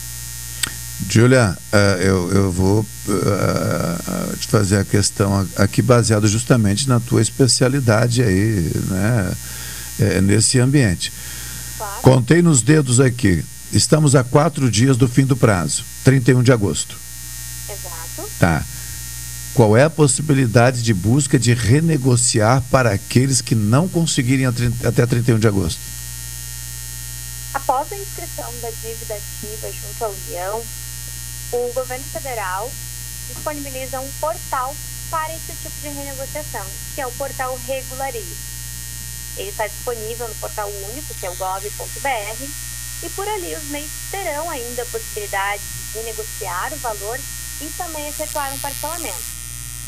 Julia, uh, eu, eu vou uh, te fazer a questão aqui baseado justamente na tua especialidade aí, né? é, nesse ambiente. Claro. Contei nos dedos aqui. Estamos a quatro dias do fim do prazo, 31 de agosto. Tá. Qual é a possibilidade de busca de renegociar para aqueles que não conseguirem até 31 de agosto? Após a inscrição da dívida ativa junto à União, o governo federal disponibiliza um portal para esse tipo de renegociação, que é o portal Regularize. Ele está disponível no portal único, que é o gov.br, e por ali os meios terão ainda a possibilidade de negociar o valor e também efetuar um parcelamento.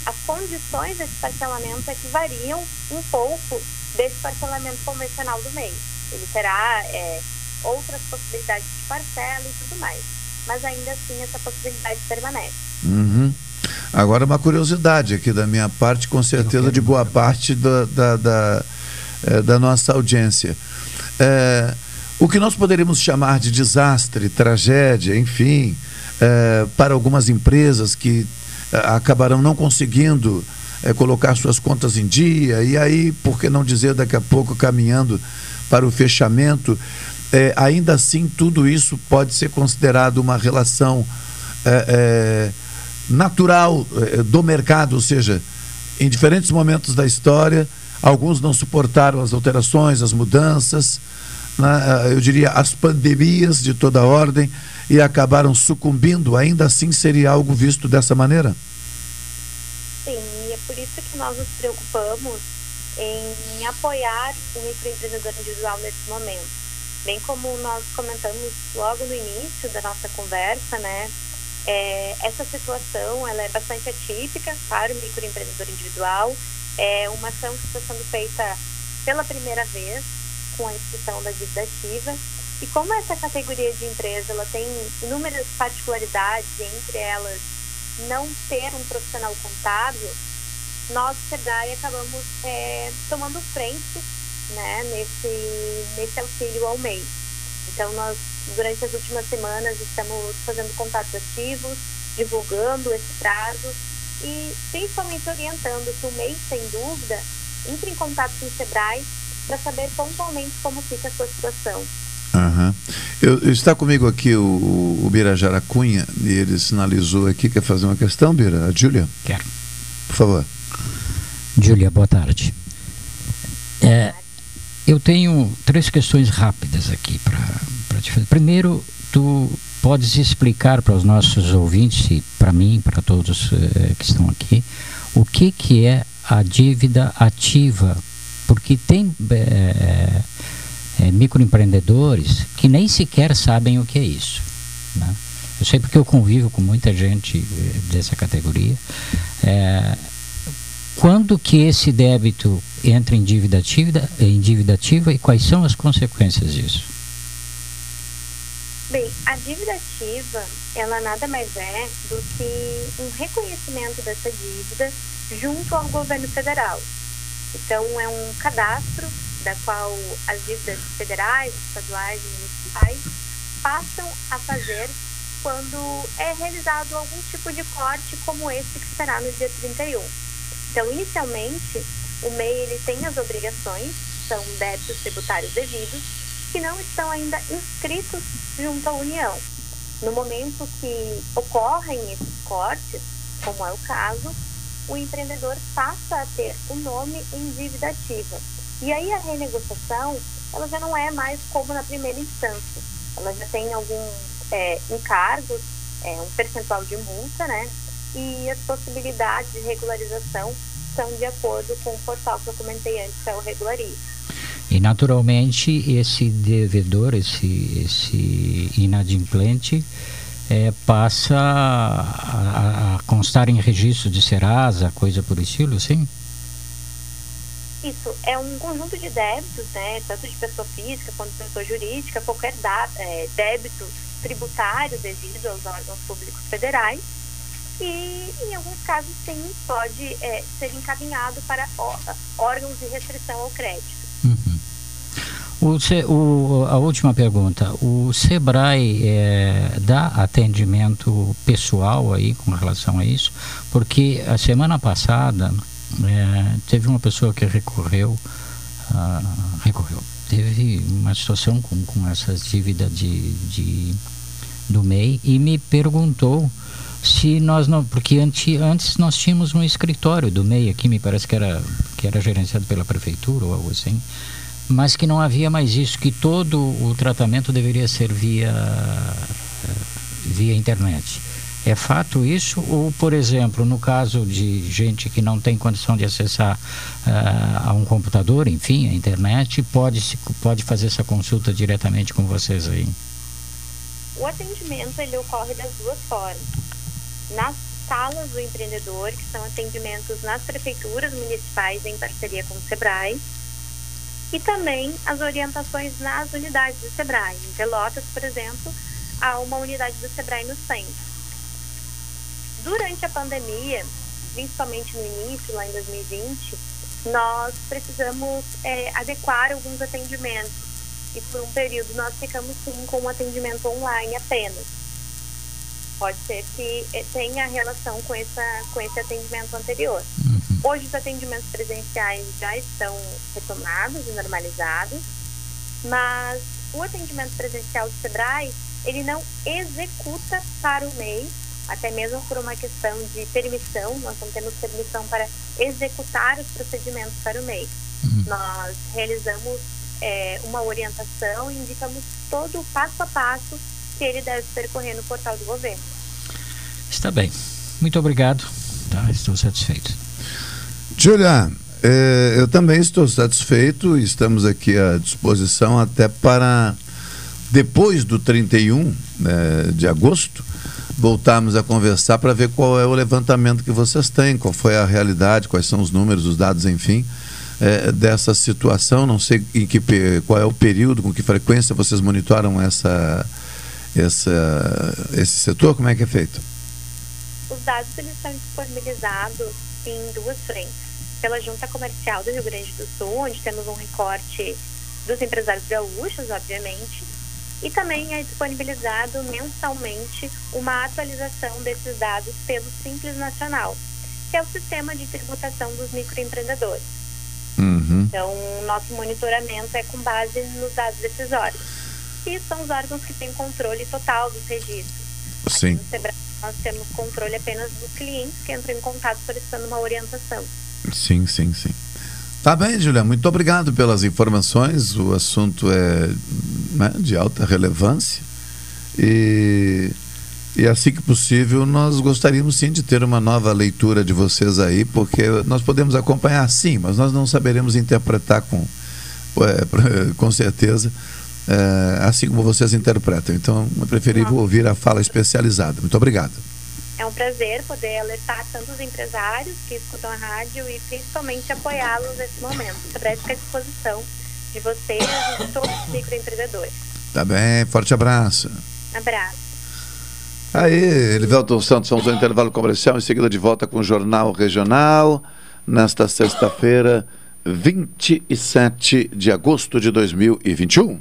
As condições desse parcelamento é que variam um pouco desse parcelamento convencional do MEI. Ele terá é, outras possibilidades de parcela e tudo mais, mas ainda assim essa possibilidade permanece. Uhum. Agora uma curiosidade aqui da minha parte, com certeza de boa parte da, da, da é, da nossa audiência. É, o que nós poderíamos chamar de desastre, tragédia, enfim, é, para algumas empresas que acabarão não conseguindo colocar suas contas em dia, e aí, por que não dizer daqui a pouco, caminhando para o fechamento, ainda assim tudo isso pode ser considerado uma relação natural do mercado, ou seja, em diferentes momentos da história, Alguns não suportaram as alterações, as mudanças, né, eu diria as pandemias de toda ordem e acabaram sucumbindo. Ainda assim seria algo visto dessa maneira? Sim, e é por isso que nós nos preocupamos em apoiar o microempreendedor individual nesse momento. bem como nós comentamos logo no início da nossa conversa, né? É, essa situação ela é bastante atípica para o microempreendedor individual. É uma ação que está sendo feita pela primeira vez com a instituição da dívida ativa. E como essa categoria de empresa ela tem inúmeras particularidades, entre elas não ter um profissional contábil, nós, SEBRAE, acabamos é, tomando frente né, nesse, nesse auxílio ao MEI. Então, nós, durante as últimas semanas, estamos fazendo contatos ativos, divulgando esse prazo e principalmente orientando que o MEI, sem dúvida, entre em contato com o SEBRAE para saber pontualmente como fica a sua situação. Uhum. Eu, está comigo aqui o, o Birajara Cunha e ele sinalizou aqui, quer fazer uma questão, Bira? A Júlia? Quero. Por favor. Júlia, boa tarde. É, eu tenho três questões rápidas aqui para te fazer. Primeiro, tu podes explicar para os nossos ouvintes e para mim, para todos eh, que estão aqui, o que, que é a dívida ativa? Porque tem é, é, microempreendedores que nem sequer sabem o que é isso. Né? Eu sei porque eu convivo com muita gente dessa categoria. É, quando que esse débito entra em dívida ativa, em dívida ativa e quais são as consequências disso? Bem, a dívida ativa, ela nada mais é do que um reconhecimento dessa dívida junto ao governo federal. Então, é um cadastro da qual as dívidas federais, estaduais e municipais passam a fazer quando é realizado algum tipo de corte como esse que será no dia 31. Então, inicialmente, o MEI ele tem as obrigações, são débitos tributários devidos, que não estão ainda inscritos junto à União. No momento que ocorrem esses cortes, como é o caso, o empreendedor passa a ter o nome em dívida ativa. E aí a renegociação, ela já não é mais como na primeira instância. Ela já tem alguns é, é, um percentual de multa, né? E as possibilidades de regularização são de acordo com o portal que eu comentei antes, que é o Regularize. E naturalmente esse devedor, esse, esse inadimplente, é, passa a, a, constar em registro de Serasa, coisa por estilo, sim? Isso, é um conjunto de débitos, né, tanto de pessoa física quanto de pessoa jurídica, qualquer da, é, débito tributário devido aos órgãos públicos federais. E, em alguns casos, sim, pode é, ser encaminhado para órgãos de restrição ao crédito. Uhum. O, o, a última pergunta. O Sebrae é, dá atendimento pessoal aí com relação a isso? Porque a semana passada é, teve uma pessoa que recorreu, uh, recorreu, teve uma situação com, com essas dívidas de, de, do MEI e me perguntou se nós não, porque antes, antes nós tínhamos um escritório do MEI aqui, me parece que era, que era gerenciado pela prefeitura ou algo assim, mas que não havia mais isso, que todo o tratamento deveria ser via, via internet. É fato isso? Ou, por exemplo, no caso de gente que não tem condição de acessar uh, a um computador, enfim, a internet, pode, pode fazer essa consulta diretamente com vocês aí? O atendimento ele ocorre das duas formas. Nas salas do empreendedor, que são atendimentos nas prefeituras municipais em parceria com o SEBRAE, e também as orientações nas unidades do SEBRAE. Em Pelotas, por exemplo, há uma unidade do SEBRAE no centro. Durante a pandemia, principalmente no início, lá em 2020, nós precisamos é, adequar alguns atendimentos. E por um período nós ficamos sim com um atendimento online apenas. Pode ser que é, tenha relação com, essa, com esse atendimento anterior. Uhum. Hoje os atendimentos presenciais já estão retomados e normalizados, mas o atendimento presencial do SEBRAE, ele não executa para o MEI até mesmo por uma questão de permissão, nós não temos permissão para executar os procedimentos para o MEI. Uhum. Nós realizamos é, uma orientação e indicamos todo o passo a passo que ele deve percorrer no portal do governo. Está bem. Muito obrigado. Tá, estou satisfeito. Julia, eh, eu também estou satisfeito estamos aqui à disposição até para depois do 31 né, de agosto, voltarmos a conversar para ver qual é o levantamento que vocês têm, qual foi a realidade, quais são os números, os dados, enfim, é, dessa situação. Não sei em que, qual é o período, com que frequência vocês monitoram essa, essa, esse setor, como é que é feito? Os dados eles são disponibilizados em duas frentes. Pela Junta Comercial do Rio Grande do Sul, onde temos um recorte dos empresários gaúchos, obviamente, e também é disponibilizado mensalmente uma atualização desses dados pelo Simples Nacional, que é o sistema de tributação dos microempreendedores. Uhum. Então, nosso monitoramento é com base nos dados desses órgãos. E são os órgãos que têm controle total dos registros. Sim. Aqui no Sebrae, nós temos controle apenas dos clientes que entram em contato solicitando uma orientação. Sim, sim, sim. Tá bem, Julia, muito obrigado pelas informações. O assunto é né, de alta relevância e, e assim que possível nós gostaríamos sim de ter uma nova leitura de vocês aí, porque nós podemos acompanhar sim, mas nós não saberemos interpretar com, é, com certeza é, assim como vocês interpretam. Então é preferível ouvir a fala especializada. Muito obrigado. É um prazer poder alertar tantos empresários que escutam a rádio e principalmente apoiá-los nesse momento. Fica à disposição de vocês e de todos os microempreendedores. Tá bem, forte abraço. Abraço. Aí, Elivelton Santos, vamos ao intervalo comercial, em seguida de volta com o Jornal Regional, nesta sexta-feira, 27 de agosto de 2021.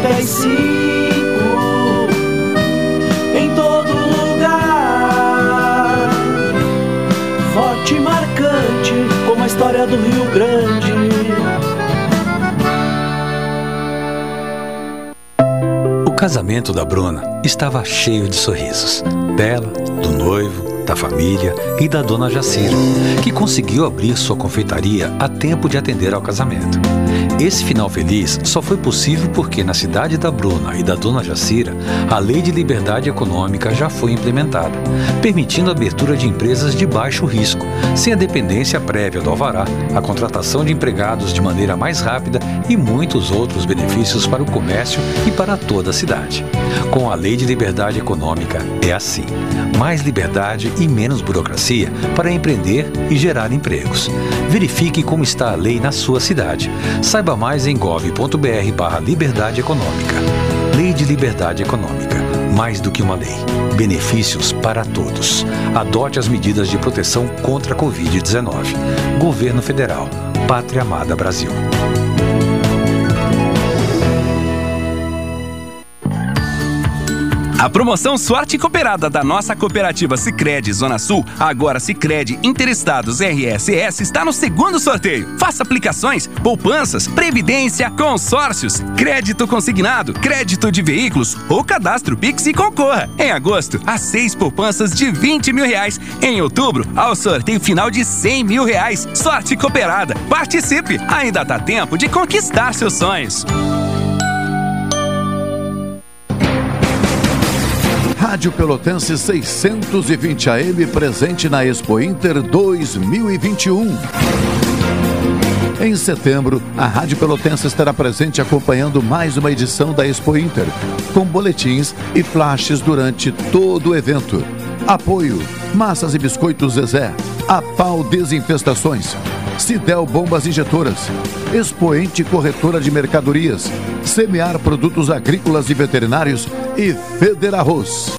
45 em todo lugar. Forte e marcante como a história do Rio Grande. O casamento da Bruna estava cheio de sorrisos. Dela, do noivo, da família e da dona Jacira, que conseguiu abrir sua confeitaria a tempo de atender ao casamento. Esse final feliz só foi possível porque na cidade da Bruna e da dona Jacira, a Lei de Liberdade Econômica já foi implementada, permitindo a abertura de empresas de baixo risco, sem a dependência prévia do alvará, a contratação de empregados de maneira mais rápida e muitos outros benefícios para o comércio e para toda a cidade. Com a Lei de Liberdade Econômica é assim: mais liberdade e menos burocracia para empreender e gerar empregos. Verifique como está a lei na sua cidade. Saiba mais em gov.br barra Liberdade Econômica. Lei de Liberdade Econômica. Mais do que uma lei. Benefícios para todos. Adote as medidas de proteção contra a Covid-19. Governo Federal. Pátria Amada Brasil. A promoção Sorte Cooperada da nossa cooperativa Sicredi Zona Sul, agora Sicredi Interestados RSS está no segundo sorteio. Faça aplicações, poupanças, previdência, consórcios, crédito consignado, crédito de veículos ou cadastro Pix e concorra. Em agosto, a seis poupanças de 20 mil reais. Em outubro, ao sorteio final de 100 mil reais. Sorte Cooperada. Participe! Ainda dá tempo de conquistar seus sonhos. Rádio Pelotense 620 AM presente na Expo Inter 2021. Em setembro, a Rádio Pelotense estará presente acompanhando mais uma edição da Expo Inter, com boletins e flashes durante todo o evento. Apoio: Massas e Biscoitos Zezé, A Pau Desinfestações, Cidel Bombas Injetoras, Expoente Corretora de Mercadorias, Semear Produtos Agrícolas e Veterinários e Federarroz.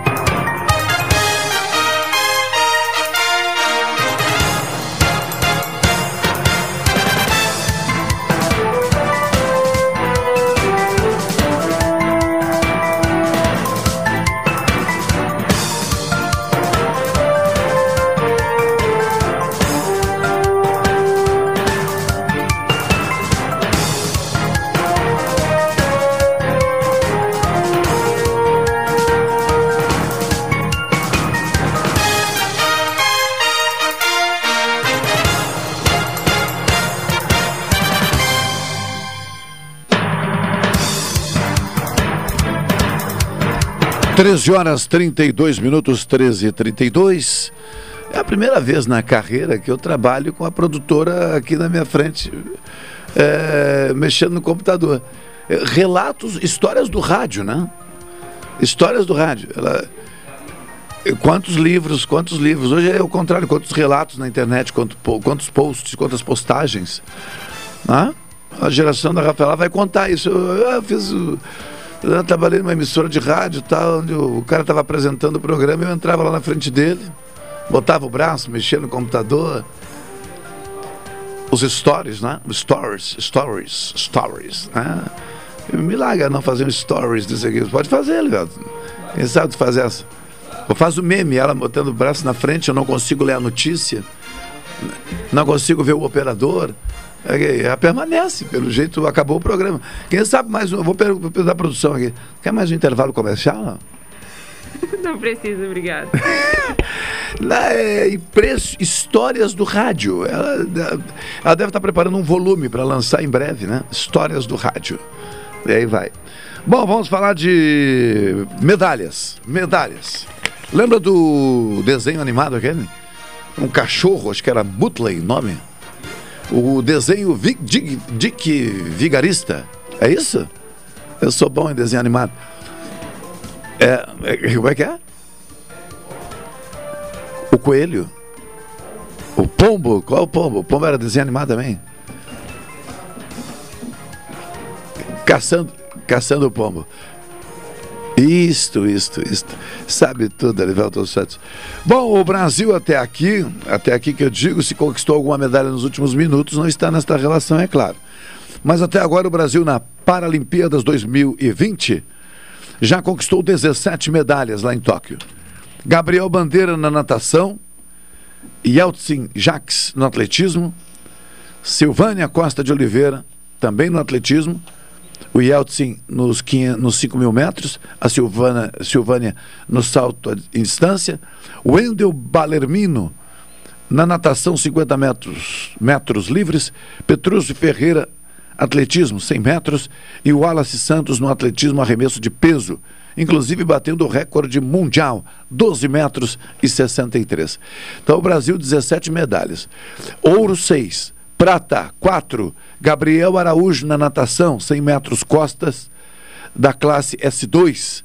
13 horas 32 minutos, 13 e 32. É a primeira vez na carreira que eu trabalho com a produtora aqui na minha frente, é, mexendo no computador. É, relatos, histórias do rádio, né? Histórias do rádio. Ela, quantos livros, quantos livros. Hoje é o contrário, quantos relatos na internet, quantos, posts, quantas postagens. Né? A geração da Rafaela vai contar isso. Eu, eu fiz. Eu trabalhei numa emissora de rádio, tal, onde o cara estava apresentando o programa, eu entrava lá na frente dele, botava o braço, mexia no computador. Os stories, né? Stories, stories, stories, né? Larga não fazer um stories disso aqui. Pode fazer, velho. Quem sabe fazer essa? Eu faço o meme, ela botando o braço na frente, eu não consigo ler a notícia, não consigo ver o operador. Ela permanece, pelo jeito acabou o programa. Quem sabe mais um, eu vou perguntar da produção aqui. Quer mais um intervalo comercial? Não precisa, obrigado. é, preço, histórias do rádio. Ela, ela deve estar preparando um volume para lançar em breve, né? Histórias do rádio. E aí vai. Bom, vamos falar de medalhas. Medalhas. Lembra do desenho animado aquele? Um cachorro, acho que era Butley nome o desenho Vic, Dick, Dick Vigarista. É isso? Eu sou bom em desenho animado. É, é, como é que é? O coelho. O pombo. Qual é o pombo? O pombo era desenho animado também. Caçando, caçando o pombo. Isto, isto, isto. Sabe tudo, Arivelto Santos. Bom, o Brasil até aqui, até aqui que eu digo, se conquistou alguma medalha nos últimos minutos, não está nesta relação, é claro. Mas até agora o Brasil na Paralimpíadas 2020 já conquistou 17 medalhas lá em Tóquio. Gabriel Bandeira na natação, Yeltsin Jacques no atletismo, Silvânia Costa de Oliveira também no atletismo, o Yeltsin nos, 5, nos 5 mil metros, a Silvana, Silvânia no salto à distância, o Wendel Balermino na natação 50 metros, metros livres, Petrúcio Ferreira atletismo 100 metros. E o Wallace Santos no atletismo arremesso de peso, inclusive batendo o recorde mundial, 12 metros e 63. Então o Brasil 17 medalhas. Ouro 6, Prata, 4. Gabriel Araújo na natação, 100 metros costas, da classe S2.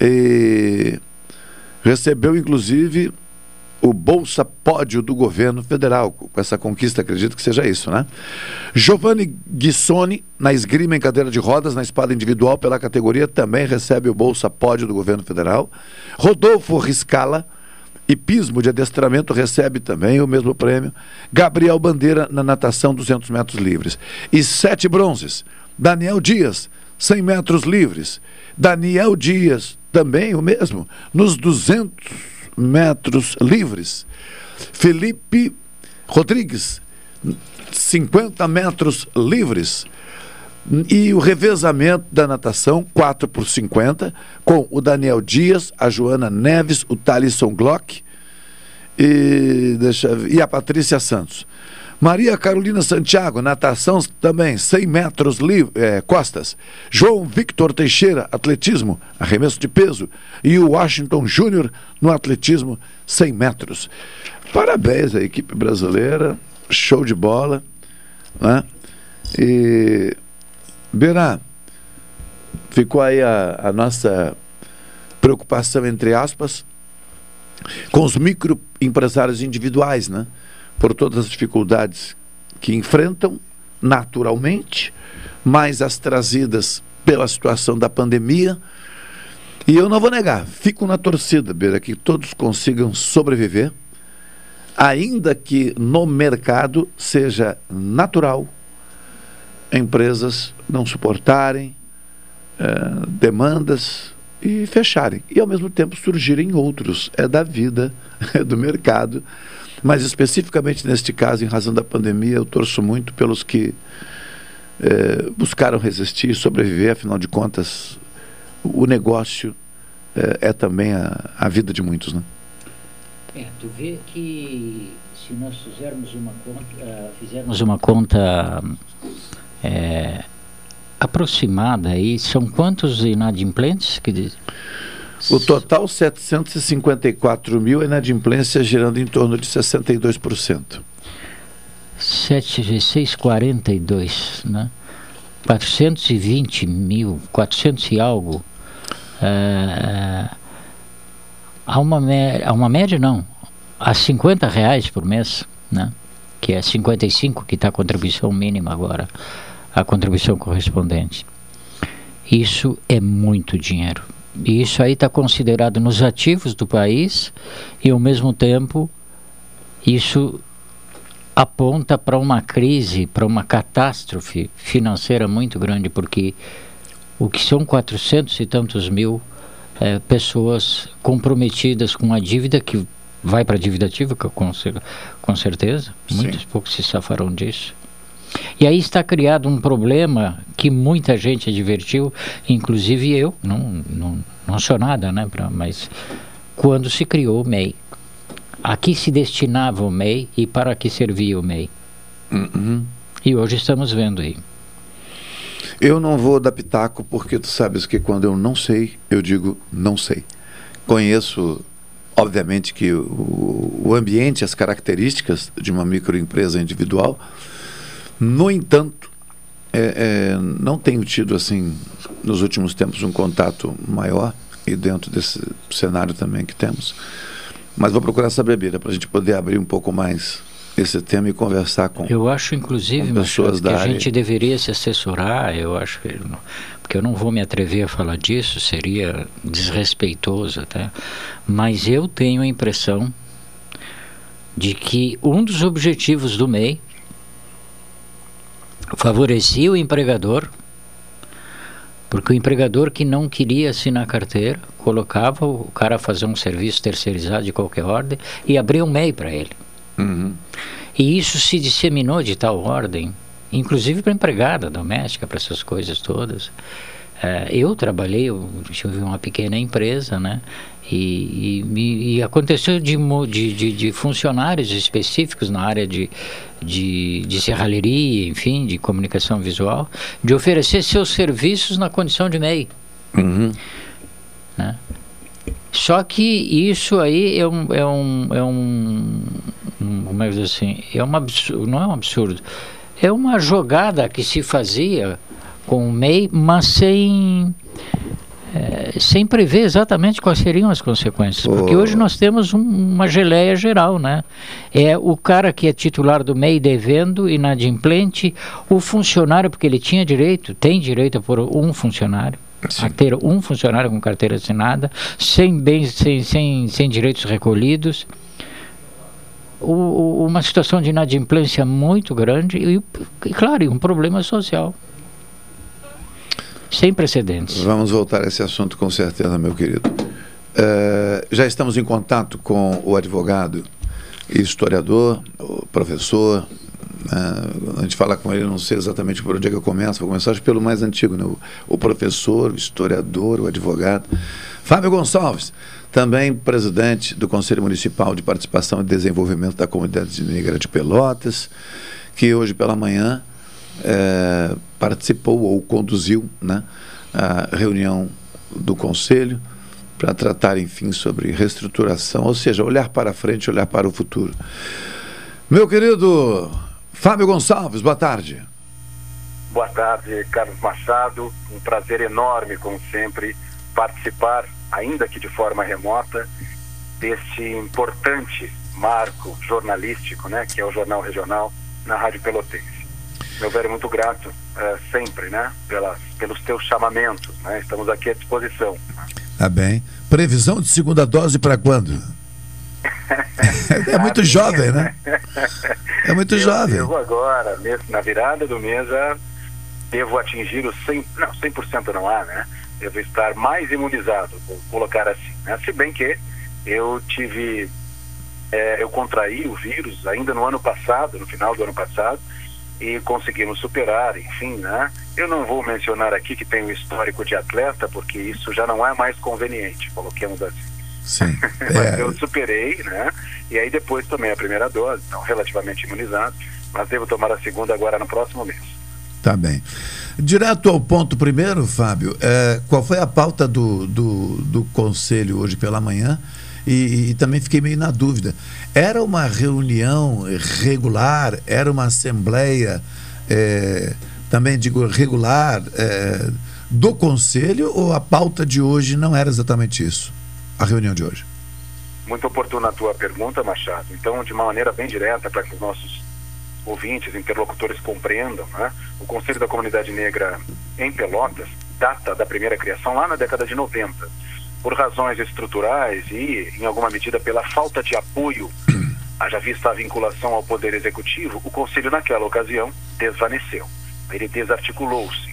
E recebeu, inclusive, o Bolsa Pódio do governo federal, com essa conquista, acredito que seja isso, né? Giovanni Guissoni, na esgrima em cadeira de rodas, na espada individual pela categoria, também recebe o Bolsa Pódio do governo federal. Rodolfo Riscala, Hipismo de adestramento recebe também o mesmo prêmio. Gabriel Bandeira na natação 200 metros livres. E sete bronzes. Daniel Dias, 100 metros livres. Daniel Dias, também o mesmo, nos 200 metros livres. Felipe Rodrigues, 50 metros livres. E o revezamento da natação, 4 por 50, com o Daniel Dias, a Joana Neves, o Thalisson Glock e, deixa, e a Patrícia Santos. Maria Carolina Santiago, natação também, 100 metros é, costas. João Victor Teixeira, atletismo, arremesso de peso. E o Washington Júnior no atletismo, 100 metros. Parabéns à equipe brasileira, show de bola. Né? E Berá, ficou aí a, a nossa preocupação, entre aspas, com os microempresários individuais, né? Por todas as dificuldades que enfrentam naturalmente, mais as trazidas pela situação da pandemia. E eu não vou negar, fico na torcida, Beira, que todos consigam sobreviver, ainda que no mercado seja natural empresas não suportarem eh, demandas e fecharem. E ao mesmo tempo surgirem outros. É da vida, é do mercado. Mas especificamente neste caso, em razão da pandemia, eu torço muito pelos que eh, buscaram resistir sobreviver, afinal de contas, o negócio eh, é também a, a, vida de muitos. Né? É, tu vê que se nós fizermos uma conta, fizermos uma conta é, aproximada aí, são quantos inadimplentes que diz? O total 754 mil inadimplência girando em torno de 62%. 7 vezes 6, 42, né? 420 mil, 400 e algo. É, há, uma, há uma média, não, a 50 reais por mês, né? que é 55 que está a contribuição mínima agora a contribuição correspondente. Isso é muito dinheiro. E isso aí está considerado nos ativos do país e, ao mesmo tempo, isso aponta para uma crise, para uma catástrofe financeira muito grande, porque o que são 400 e tantos mil é, pessoas comprometidas com a dívida que vai para a dívida ativa, com, com certeza, Sim. muitos poucos se safarão disso. E aí está criado um problema que muita gente advertiu, inclusive eu, não, não, não sou nada, né, pra, mas quando se criou o MEI. A que se destinava o MEI e para que servia o MEI? Uhum. E hoje estamos vendo aí. Eu não vou dar pitaco porque tu sabes que quando eu não sei, eu digo não sei. Conheço, obviamente, que o, o ambiente, as características de uma microempresa individual, no entanto, é, é, não tenho tido, assim, nos últimos tempos, um contato maior, e dentro desse cenário também que temos. Mas vou procurar saber, Bira, para a gente poder abrir um pouco mais esse tema e conversar com Eu acho, inclusive, pessoas Machado, da que área. a gente deveria se assessorar, eu acho que porque eu não vou me atrever a falar disso, seria desrespeitoso até, mas eu tenho a impressão de que um dos objetivos do MEI favorecia o empregador, porque o empregador que não queria assinar carteira colocava o cara a fazer um serviço terceirizado de qualquer ordem e abria um MEI para ele. Uhum. E isso se disseminou de tal ordem, inclusive para empregada doméstica, para essas coisas todas. É, eu trabalhei, eu tive uma pequena empresa, né? E, e, e aconteceu de, de, de, funcionários específicos na área de, de, de serralheria, enfim, de comunicação visual, de oferecer seus serviços na condição de MEI. Uhum. Né? Só que isso aí é um, é um, é um, um como é que diz assim, é um absurdo, não é um absurdo, é uma jogada que se fazia com o MEI, mas sem sem prever exatamente quais seriam as consequências. Porque hoje nós temos um, uma geleia geral, né? É o cara que é titular do MEI devendo, inadimplente, o funcionário, porque ele tinha direito, tem direito a pôr um funcionário. Sim. A ter um funcionário com carteira assinada, sem bens, sem, sem, sem direitos recolhidos. O, o, uma situação de inadimplência muito grande e, e claro, um problema social sem precedentes. Vamos voltar a esse assunto com certeza, meu querido. Uh, já estamos em contato com o advogado e historiador, o professor. Uh, a gente fala com ele, não sei exatamente por onde é que eu começo, vou começar pelo mais antigo, né? o, o professor, o historiador, o advogado. Fábio Gonçalves, também presidente do Conselho Municipal de Participação e Desenvolvimento da Comunidade Negra de Pelotas, que hoje pela manhã é, participou ou conduziu né, a reunião do Conselho para tratar, enfim, sobre reestruturação, ou seja, olhar para frente, olhar para o futuro. Meu querido Fábio Gonçalves, boa tarde. Boa tarde, Carlos Machado. Um prazer enorme, como sempre, participar, ainda que de forma remota, deste importante marco jornalístico, né, que é o Jornal Regional na Rádio Pelotense. Meu velho, muito grato é, sempre, né, pelas, pelos teus chamamentos, né, estamos aqui à disposição. Tá bem. Previsão de segunda dose para quando? é muito jovem, né? É muito eu jovem. Eu agora, na virada do mês, devo atingir o 100%, não, 100% não há, né? Devo estar mais imunizado, vou colocar assim. Né? Se bem que eu tive, é, eu contraí o vírus ainda no ano passado, no final do ano passado, e conseguimos superar, enfim, né? Eu não vou mencionar aqui que tem um histórico de atleta, porque isso já não é mais conveniente, coloquemos assim. Sim. mas é... eu superei, né? E aí depois tomei a primeira dose, então relativamente imunizado, mas devo tomar a segunda agora no próximo mês. Tá bem. Direto ao ponto primeiro, Fábio, é, qual foi a pauta do, do, do conselho hoje pela manhã? E, e, também fiquei meio na dúvida. Era uma reunião regular? Era uma assembleia, é, também digo, regular é, do conselho? Ou a pauta de hoje não era exatamente isso? A reunião de hoje? Muito oportuna a tua pergunta, Machado. Então, de uma maneira bem direta, para que os nossos ouvintes, interlocutores compreendam, né? o Conselho da Comunidade Negra em Pelotas data da primeira criação lá na década de 90 por razões estruturais e, em alguma medida, pela falta de apoio, haja vista a vinculação ao Poder Executivo, o Conselho, naquela ocasião, desvaneceu. Ele desarticulou-se.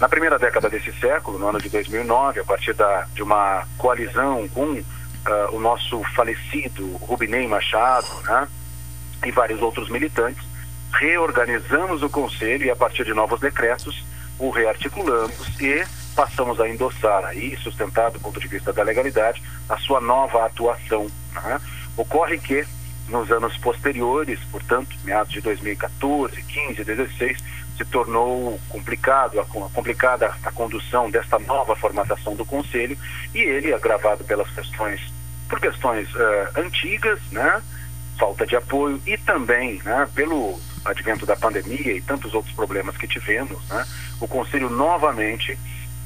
Na primeira década desse século, no ano de 2009, a partir da, de uma coalizão com uh, o nosso falecido Rubinei Machado né, e vários outros militantes, reorganizamos o Conselho e, a partir de novos decretos, o rearticulamos e passamos a endossar aí, sustentado do ponto de vista da legalidade, a sua nova atuação. Né? Ocorre que nos anos posteriores, portanto, meados de 2014, 15, 16, se tornou complicado, a, complicada a condução desta nova formatação do Conselho e ele, agravado pelas questões, por questões uh, antigas, né? falta de apoio e também né, pelo advento da pandemia e tantos outros problemas que tivemos, né, o Conselho novamente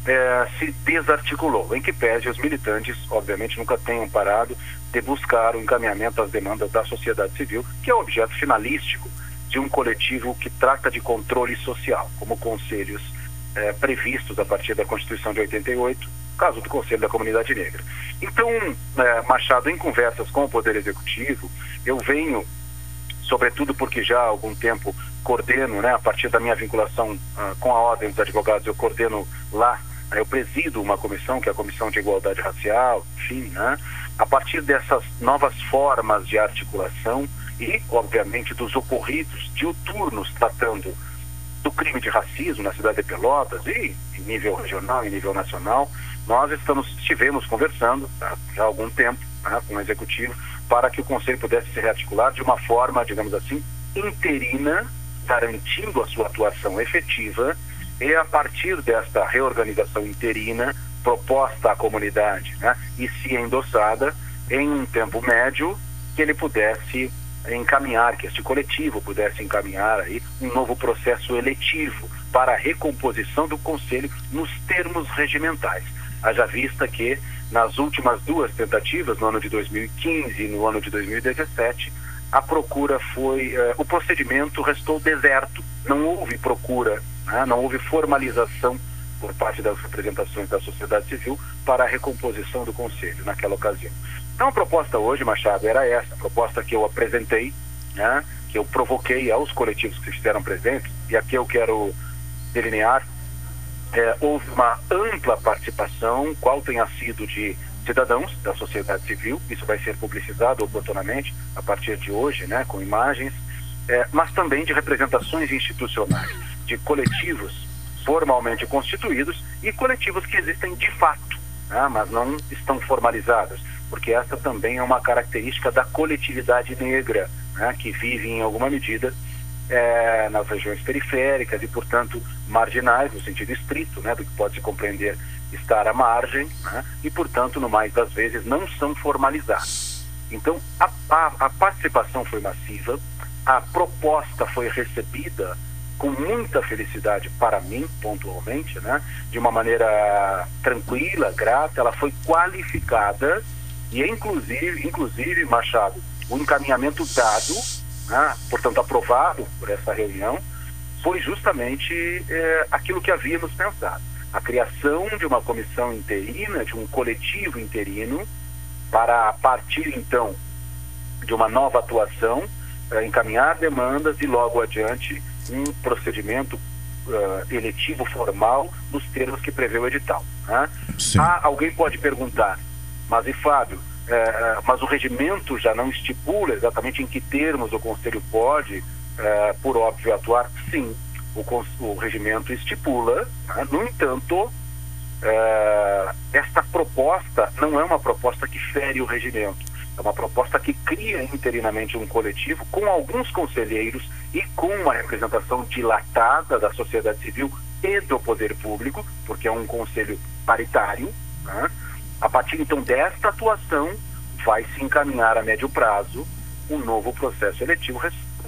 é, se desarticulou, em que pese os militantes, obviamente, nunca tenham parado de buscar o encaminhamento às demandas da sociedade civil, que é o objeto finalístico de um coletivo que trata de controle social, como conselhos é, previstos a partir da Constituição de 88, caso do Conselho da Comunidade Negra. Então, é, Machado, em conversas com o Poder Executivo, eu venho, sobretudo porque já há algum tempo coordeno, né, a partir da minha vinculação uh, com a Ordem dos Advogados, eu coordeno lá eu presido uma comissão, que é a Comissão de Igualdade Racial, enfim, né? A partir dessas novas formas de articulação e, obviamente, dos ocorridos diuturnos tratando do crime de racismo na cidade de Pelotas e em nível regional e nível nacional, nós estamos, estivemos conversando tá, há algum tempo né, com o Executivo para que o Conselho pudesse se rearticular de uma forma, digamos assim, interina, garantindo a sua atuação efetiva e a partir desta reorganização interina proposta à comunidade né, e se endossada em um tempo médio que ele pudesse encaminhar, que este coletivo pudesse encaminhar aí um novo processo eletivo para a recomposição do Conselho nos termos regimentais. Haja vista que nas últimas duas tentativas, no ano de 2015 e no ano de 2017, a procura foi, eh, o procedimento restou deserto, não houve procura né? Não houve formalização por parte das representações da sociedade civil para a recomposição do Conselho naquela ocasião. Então a proposta hoje, Machado, era essa, a proposta que eu apresentei, né? que eu provoquei aos coletivos que estiveram presentes, e aqui eu quero delinear, é, houve uma ampla participação, qual tenha sido de cidadãos da sociedade civil, isso vai ser publicizado oportunamente a partir de hoje, né, com imagens, é, mas também de representações institucionais de coletivos formalmente constituídos e coletivos que existem de fato, né, mas não estão formalizados, porque essa também é uma característica da coletividade negra, né, que vive em alguma medida é, nas regiões periféricas e, portanto, marginais, no sentido estrito, né, do que pode se compreender estar à margem, né, e, portanto, no mais das vezes, não são formalizados. Então, a, a, a participação foi massiva, a proposta foi recebida com muita felicidade para mim, pontualmente, né? De uma maneira tranquila, grata, ela foi qualificada e inclusive, inclusive Machado, o encaminhamento dado, né? portanto aprovado por essa reunião, foi justamente é, aquilo que havíamos pensado. A criação de uma comissão interina, de um coletivo interino, para a partir então de uma nova atuação, é, encaminhar demandas e logo adiante um procedimento uh, eletivo formal nos termos que prevê o edital. Né? Ah, alguém pode perguntar, mas e Fábio, é, mas o regimento já não estipula exatamente em que termos o Conselho pode, por óbvio, atuar? Sim, o, o regimento estipula, né? no entanto, esta proposta não é uma proposta que fere o regimento, é uma proposta que cria interinamente um coletivo com alguns conselheiros e com uma representação dilatada da sociedade civil e do poder público, porque é um conselho paritário. Né? A partir então desta atuação, vai se encaminhar a médio prazo um novo processo eletivo,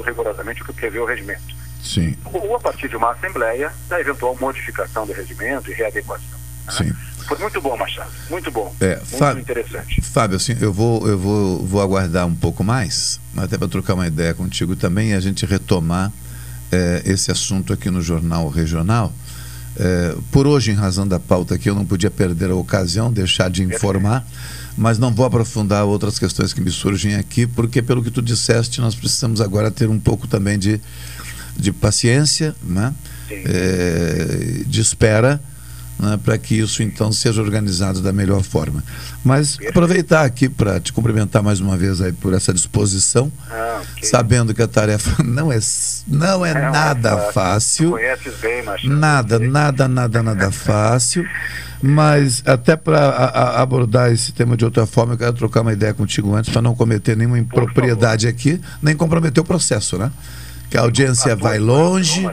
rigorosamente o que prevê o regimento. Sim. Ou a partir de uma assembleia, da eventual modificação do regimento e readequação. Né? Sim. Foi muito bom, Machado. Muito bom. É, muito Fábio, interessante. Fábio, assim, eu vou, eu vou, vou aguardar um pouco mais, até para trocar uma ideia contigo também e a gente retomar é, esse assunto aqui no Jornal Regional. É, por hoje, em razão da pauta aqui, eu não podia perder a ocasião, deixar de informar, mas não vou aprofundar outras questões que me surgem aqui, porque, pelo que tu disseste, nós precisamos agora ter um pouco também de, de paciência, né? É, de espera né, para que isso então seja organizado da melhor forma. Mas aproveitar aqui para te cumprimentar mais uma vez aí por essa disposição, ah, okay. sabendo que a tarefa não é, não é, é nada fácil. Conheces bem, Nada, nada, nada, nada fácil. Mas até para abordar esse tema de outra forma, eu quero trocar uma ideia contigo antes para não cometer nenhuma impropriedade aqui, nem comprometer o processo, né? Que a audiência a vai longe.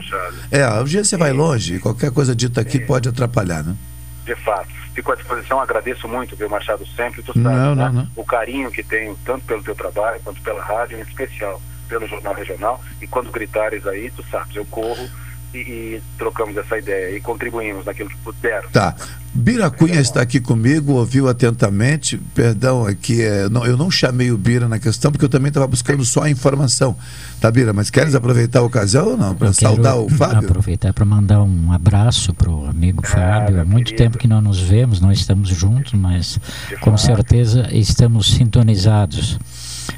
É, a audiência vai longe. Qualquer coisa dita aqui é. pode atrapalhar, né? De fato. Fico à disposição, agradeço muito, viu, Machado, sempre. Tu sabe, não, né? não, não. O carinho que tenho, tanto pelo teu trabalho quanto pela rádio, em especial pelo Jornal Regional. E quando gritares aí, tu sabes, eu corro e, e, trocamos essa ideia e contribuímos naquilo que puder. Tá. Bira Cunha está aqui comigo, ouviu atentamente. Perdão, aqui é, não, eu não chamei o Bira na questão porque eu também estava buscando só a informação. Tá, Bira? Mas queres aproveitar a ocasião ou não? Para saudar o Fábio? Aproveitar para mandar um abraço para o amigo ah, Fábio. Há muito querido. tempo que não nos vemos, não estamos juntos, mas com certeza estamos sintonizados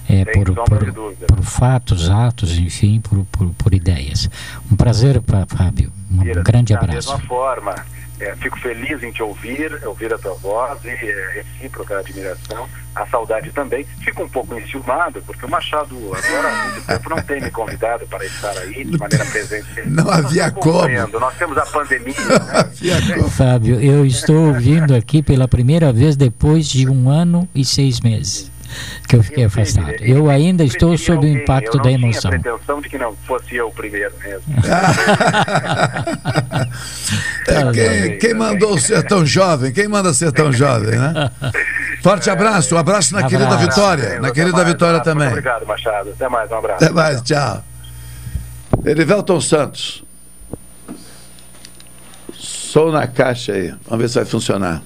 é, por, por, por, fatos, atos, enfim, por, por, por ideias. Um prazer, Fábio. Um Mira, grande abraço. Da mesma forma, é, fico feliz em te ouvir, ouvir a tua voz e é, recíproca admiração, a saudade também. Fico um pouco enciumado, porque o Machado agora há muito tempo não tem me convidado para estar aí de maneira presente. Não havia como. Nós temos a pandemia. Né? Fábio, eu estou ouvindo aqui pela primeira vez depois de um ano e seis meses que eu fiquei afastado. Eu ainda estou sob o impacto da emoção. Eu tinha a pretensão de que não fosse eu o primeiro mesmo. é, quem, quem mandou ser tão jovem? Quem manda ser tão jovem, né? Forte abraço, um abraço na abraço. querida Vitória. Na querida mais, Vitória também. Muito obrigado, Machado. Até mais, um abraço. Até mais, tchau. Erivelton Santos. Sou na caixa aí. Vamos ver se vai funcionar.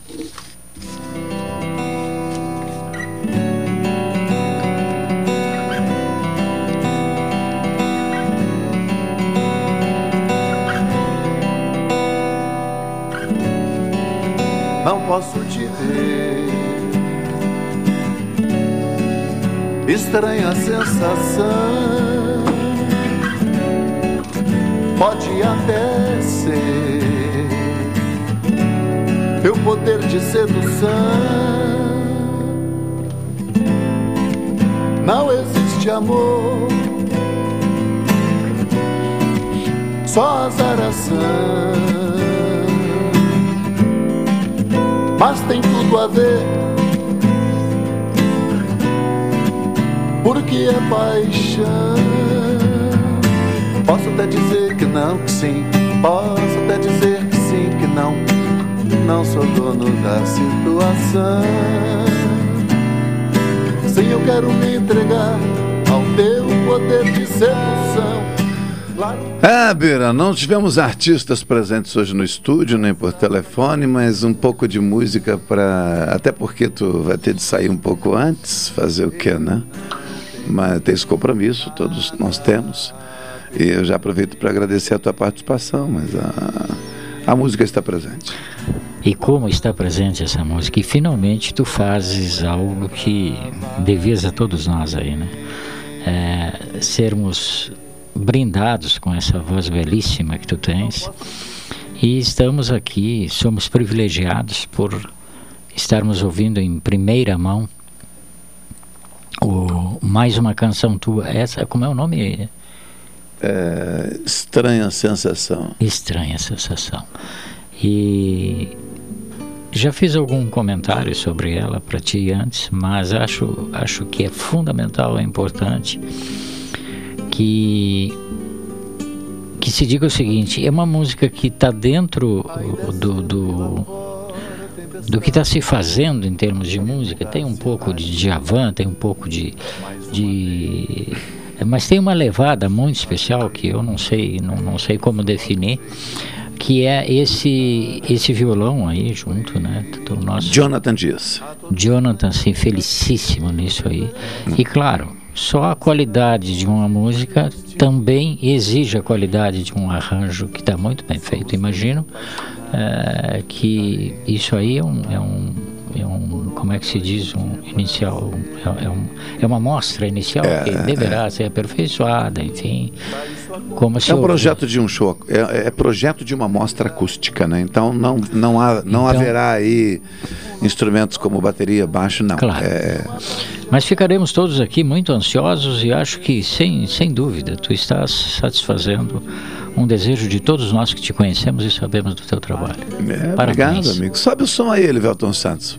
Não posso te ver. Estranha sensação, pode até ser meu poder de sedução. Não existe amor, só azaração. Mas tem tudo a ver. Porque é paixão. Posso até dizer que não, que sim. Posso até dizer que sim, que não. Não sou dono da situação. Sim, eu quero me entregar ao teu poder de sedução. Ah, Bira, não tivemos artistas presentes hoje no estúdio, nem por telefone, mas um pouco de música para. Até porque tu vai ter de sair um pouco antes, fazer o quê, né? Mas tem esse compromisso, todos nós temos. E eu já aproveito para agradecer a tua participação, mas a, a música está presente. E como está presente essa música? E finalmente tu fazes algo que devias a todos nós aí, né? É, sermos brindados com essa voz belíssima que tu tens. E estamos aqui, somos privilegiados por estarmos ouvindo em primeira mão o, mais uma canção tua. Essa, como é o nome? É, estranha sensação. Estranha sensação. E já fiz algum comentário sobre ela para ti antes, mas acho, acho que é fundamental, é importante que que se diga o seguinte: é uma música que está dentro do, do, do que está se fazendo em termos de música. Tem um pouco de Djavan, tem um pouco de, de mas tem uma levada muito especial que eu não sei, não, não sei como definir, que é esse esse violão aí junto, né? Do nosso Jonathan Dias. Jonathan, sim, felicíssimo nisso aí. E claro, só a qualidade de uma música também exige a qualidade de um arranjo que está muito bem feito. Imagino é, que isso aí é um, é um, é um, como é que se diz, um inicial, é, é, um, é uma amostra inicial é, que deverá é. ser aperfeiçoada, enfim. Como é um projeto de um show, é, é, projeto de uma mostra acústica, né? Então não, não, há, não então, haverá aí instrumentos como bateria, baixo, não. Claro. Mas ficaremos todos aqui muito ansiosos e acho que, sem, sem dúvida, tu estás satisfazendo um desejo de todos nós que te conhecemos e sabemos do teu trabalho. É, obrigado, amigo. Sobe o som aí, Elivelton Santos.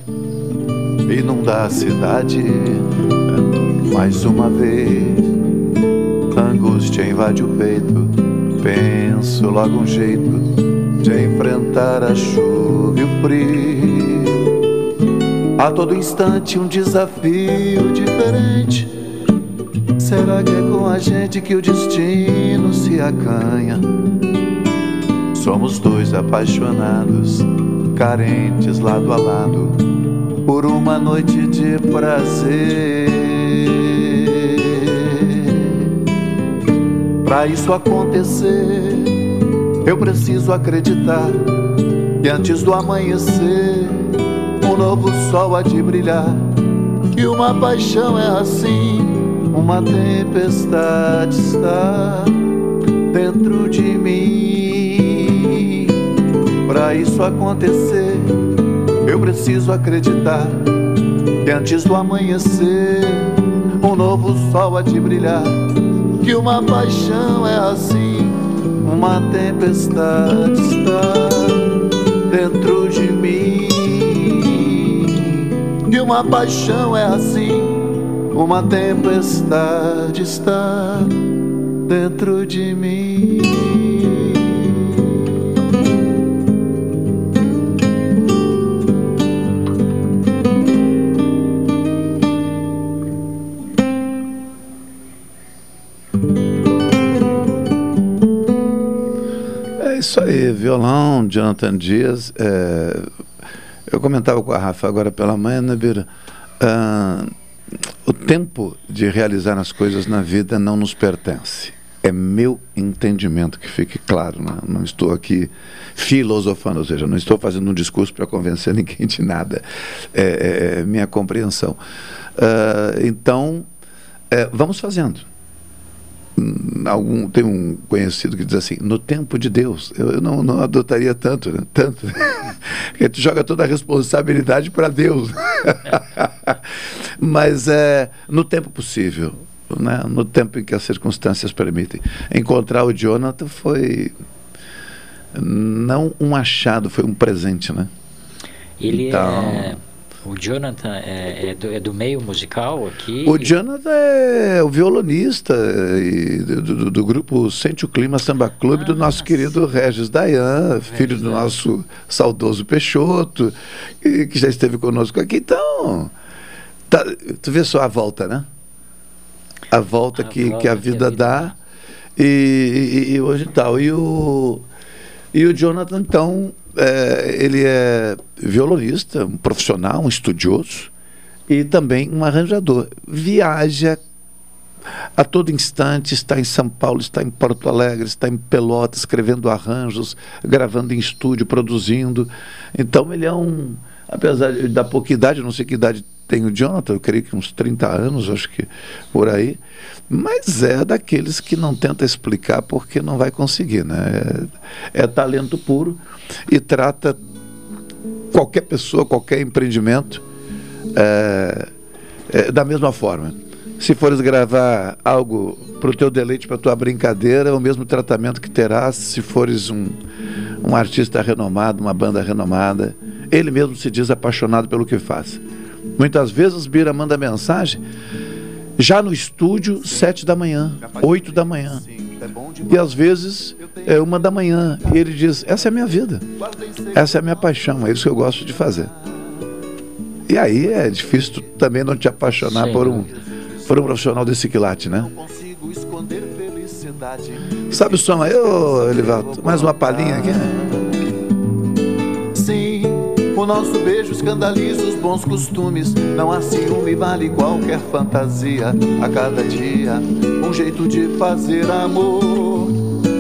Inunda a cidade mais uma vez. Angústia invade o peito. Penso logo um jeito de enfrentar a chuva e o frio. A todo instante um desafio diferente. Será que é com a gente que o destino se acanha? Somos dois apaixonados, carentes lado a lado, por uma noite de prazer. Para isso acontecer, eu preciso acreditar que antes do amanhecer um novo sol há de brilhar. Que uma paixão é assim, uma tempestade está dentro de mim. Para isso acontecer, eu preciso acreditar que antes do amanhecer, um novo sol há de brilhar. Que uma paixão é assim, uma tempestade está uma paixão é assim, uma tempestade está dentro de mim. É isso aí, violão, Jonathan Dias. É, comentava com a Rafa agora pela manhã, né, Bira? Ah, o tempo de realizar as coisas na vida não nos pertence. É meu entendimento, que fique claro. Né? Não estou aqui filosofando, ou seja, não estou fazendo um discurso para convencer ninguém de nada. É, é, é minha compreensão. Ah, então, é, vamos fazendo algum tem um conhecido que diz assim no tempo de Deus eu, eu não, não adotaria tanto né? tanto que tu joga toda a responsabilidade para Deus mas é no tempo possível né? no tempo em que as circunstâncias permitem encontrar o Jonathan foi não um achado foi um presente né ele então, é o Jonathan é, é, do, é, do, meio musical aqui? O Jonathan é o violonista do, do, do grupo Sente o Clima Samba Clube ah, do nosso querido Regis Dayan, filho do nosso saudoso Peixoto, que, que já esteve conosco aqui. Então, tá, tu vê só a volta, né? A volta, a que, volta que a vida, que a vida dá. E, e, e hoje tal. E o, e o Jonathan, então, é, ele é violonista, um profissional, um estudioso e também um arranjador. Viaja a todo instante, está em São Paulo, está em Porto Alegre, está em Pelotas, escrevendo arranjos, gravando em estúdio, produzindo. Então ele é um, apesar da pouca idade, não sei que idade tem o Jonathan, eu creio que uns 30 anos, acho que por aí, mas é daqueles que não tenta explicar porque não vai conseguir, né? É, é talento puro e trata qualquer pessoa, qualquer empreendimento é, é, da mesma forma. Se fores gravar algo para o teu deleite, para a tua brincadeira, é o mesmo tratamento que terás se fores um, um artista renomado, uma banda renomada. Ele mesmo se diz apaixonado pelo que faz. Muitas vezes Bira manda mensagem já no estúdio, sete da manhã, oito da manhã. E às vezes é uma da manhã. E ele diz: Essa é a minha vida. Essa é a minha paixão. É isso que eu gosto de fazer. E aí é difícil tu também não te apaixonar Sim. por um, por um profissional desse quilate, né? Sabe o som aí, ô Elivaldo? Mais uma palhinha aqui, né? O nosso beijo escandaliza os bons costumes. Não há ciúme, vale qualquer fantasia. A cada dia, um jeito de fazer amor.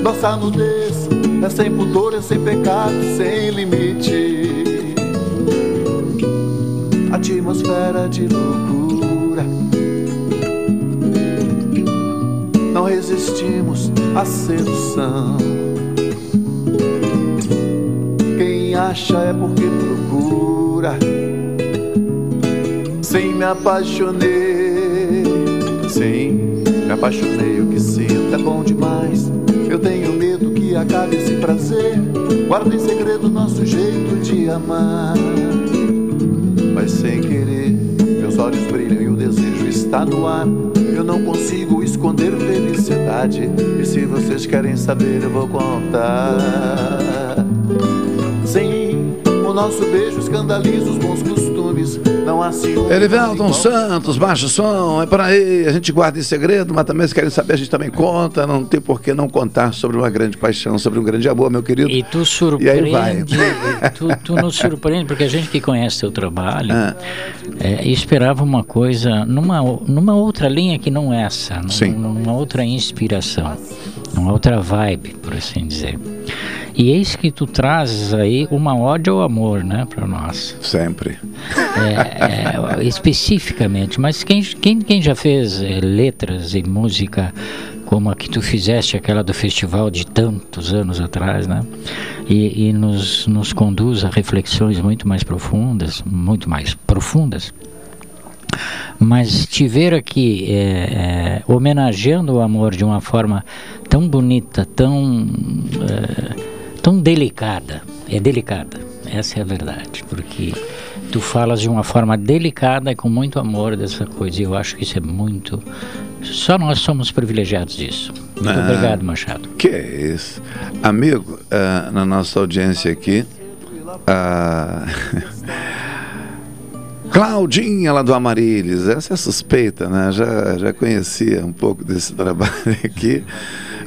Nossa nudez é sem pudor, é sem pecado, sem limite atmosfera de loucura. Não resistimos à sedução. Quem acha é porque procura. Sim, me apaixonei. Sim, me apaixonei. O que sinto é bom demais. Eu tenho medo que acabe esse prazer. Guarda em segredo nosso jeito de amar mas sem querer. Meus olhos brilham e o desejo está no ar. Eu não consigo esconder felicidade. E se vocês querem saber, eu vou contar. Sim, o nosso beijo escandaliza os bons costumes. Não há ciúme. Elivelton Santos, baixo som, é por aí. A gente guarda em segredo, mas também se querem saber, a gente também conta. Não tem por que não contar sobre uma grande paixão, sobre um grande amor, meu querido. E tu surpreende. E aí vai. Tu, tu nos surpreende, porque a gente que conhece teu trabalho ah. é, esperava uma coisa numa, numa outra linha que não essa, num, numa outra inspiração, numa outra vibe, por assim dizer. E eis que tu trazes aí uma ode ao amor, né, para nós. Sempre. É, é, especificamente, mas quem, quem, quem já fez é, letras e música como a que tu fizeste, aquela do festival de tantos anos atrás, né? E, e nos, nos conduz a reflexões muito mais profundas, muito mais profundas. Mas te ver aqui é, é, homenageando o amor de uma forma tão bonita, tão tão delicada. É delicada, essa é a verdade, porque tu falas de uma forma delicada e com muito amor dessa coisa. E eu acho que isso é muito. Só nós somos privilegiados disso. Muito ah, obrigado, Machado. Que é isso. Amigo, uh, na nossa audiência aqui, uh, Claudinha lá do Amarilis, essa é suspeita, né? Já, já conhecia um pouco desse trabalho aqui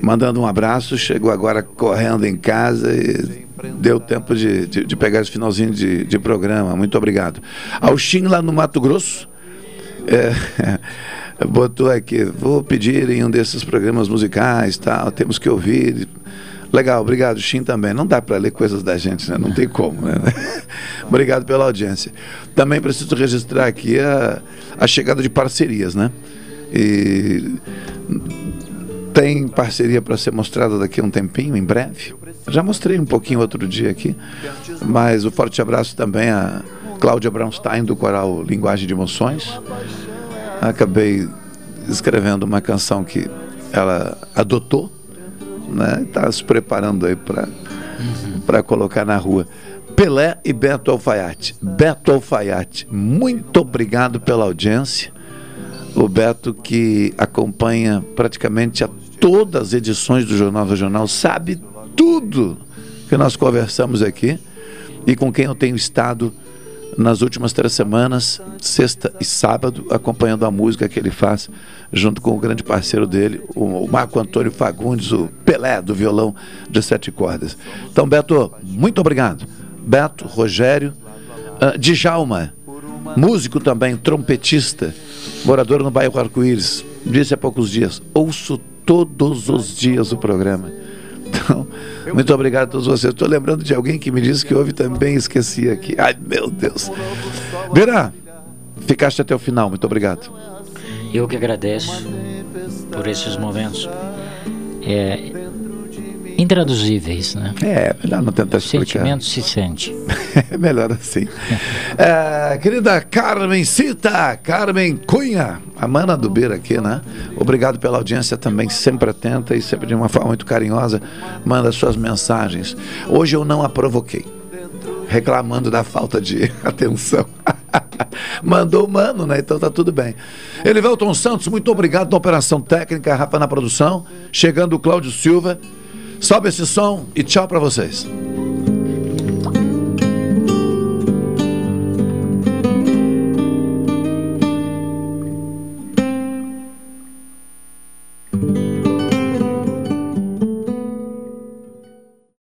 mandando um abraço, chegou agora correndo em casa e deu tempo de, de, de pegar esse finalzinho de, de programa. Muito obrigado. Alxim lá no Mato Grosso. É, botou aqui, vou pedir em um desses programas musicais, tal, temos que ouvir. Legal, obrigado, Xim também. Não dá para ler coisas da gente, né? Não tem como, né? obrigado pela audiência. Também preciso registrar aqui a, a chegada de parcerias, né? E tem parceria para ser mostrada daqui a um tempinho, em breve. Já mostrei um pouquinho outro dia aqui, mas o um forte abraço também a Cláudia Braunstein, do coral Linguagem de Emoções. Acabei escrevendo uma canção que ela adotou, né? Está se preparando aí para para colocar na rua. Pelé e Beto Alfaiate. Beto Alfaiate, muito obrigado pela audiência. O Beto que acompanha praticamente a todas as edições do Jornal Regional, sabe tudo que nós conversamos aqui e com quem eu tenho estado nas últimas três semanas, sexta e sábado, acompanhando a música que ele faz junto com o grande parceiro dele, o Marco Antônio Fagundes, o Pelé do violão de sete cordas. Então, Beto, muito obrigado. Beto, Rogério, uh, Djalma, músico também, trompetista, morador no bairro Arco-Íris, disse há poucos dias: ouço todos os dias o programa. Então, muito obrigado a todos vocês. Estou lembrando de alguém que me disse que houve também, esqueci aqui. Ai, meu Deus. Vera, ficaste até o final. Muito obrigado. Eu que agradeço por esses momentos. É, intraduzíveis, né? É, melhor não tentar explicar. Sentimento se sente. é melhor assim. É, querida Carmen Cita, Carmen Cunha, a mana do Beira aqui, né? Obrigado pela audiência também, sempre atenta e sempre de uma forma muito carinhosa, manda suas mensagens. Hoje eu não a provoquei, reclamando da falta de atenção. Mandou o mano, né? Então tá tudo bem. Elivelton Santos, muito obrigado na operação técnica, Rafa na produção. Chegando o Cláudio Silva. Sobe esse som e tchau para vocês.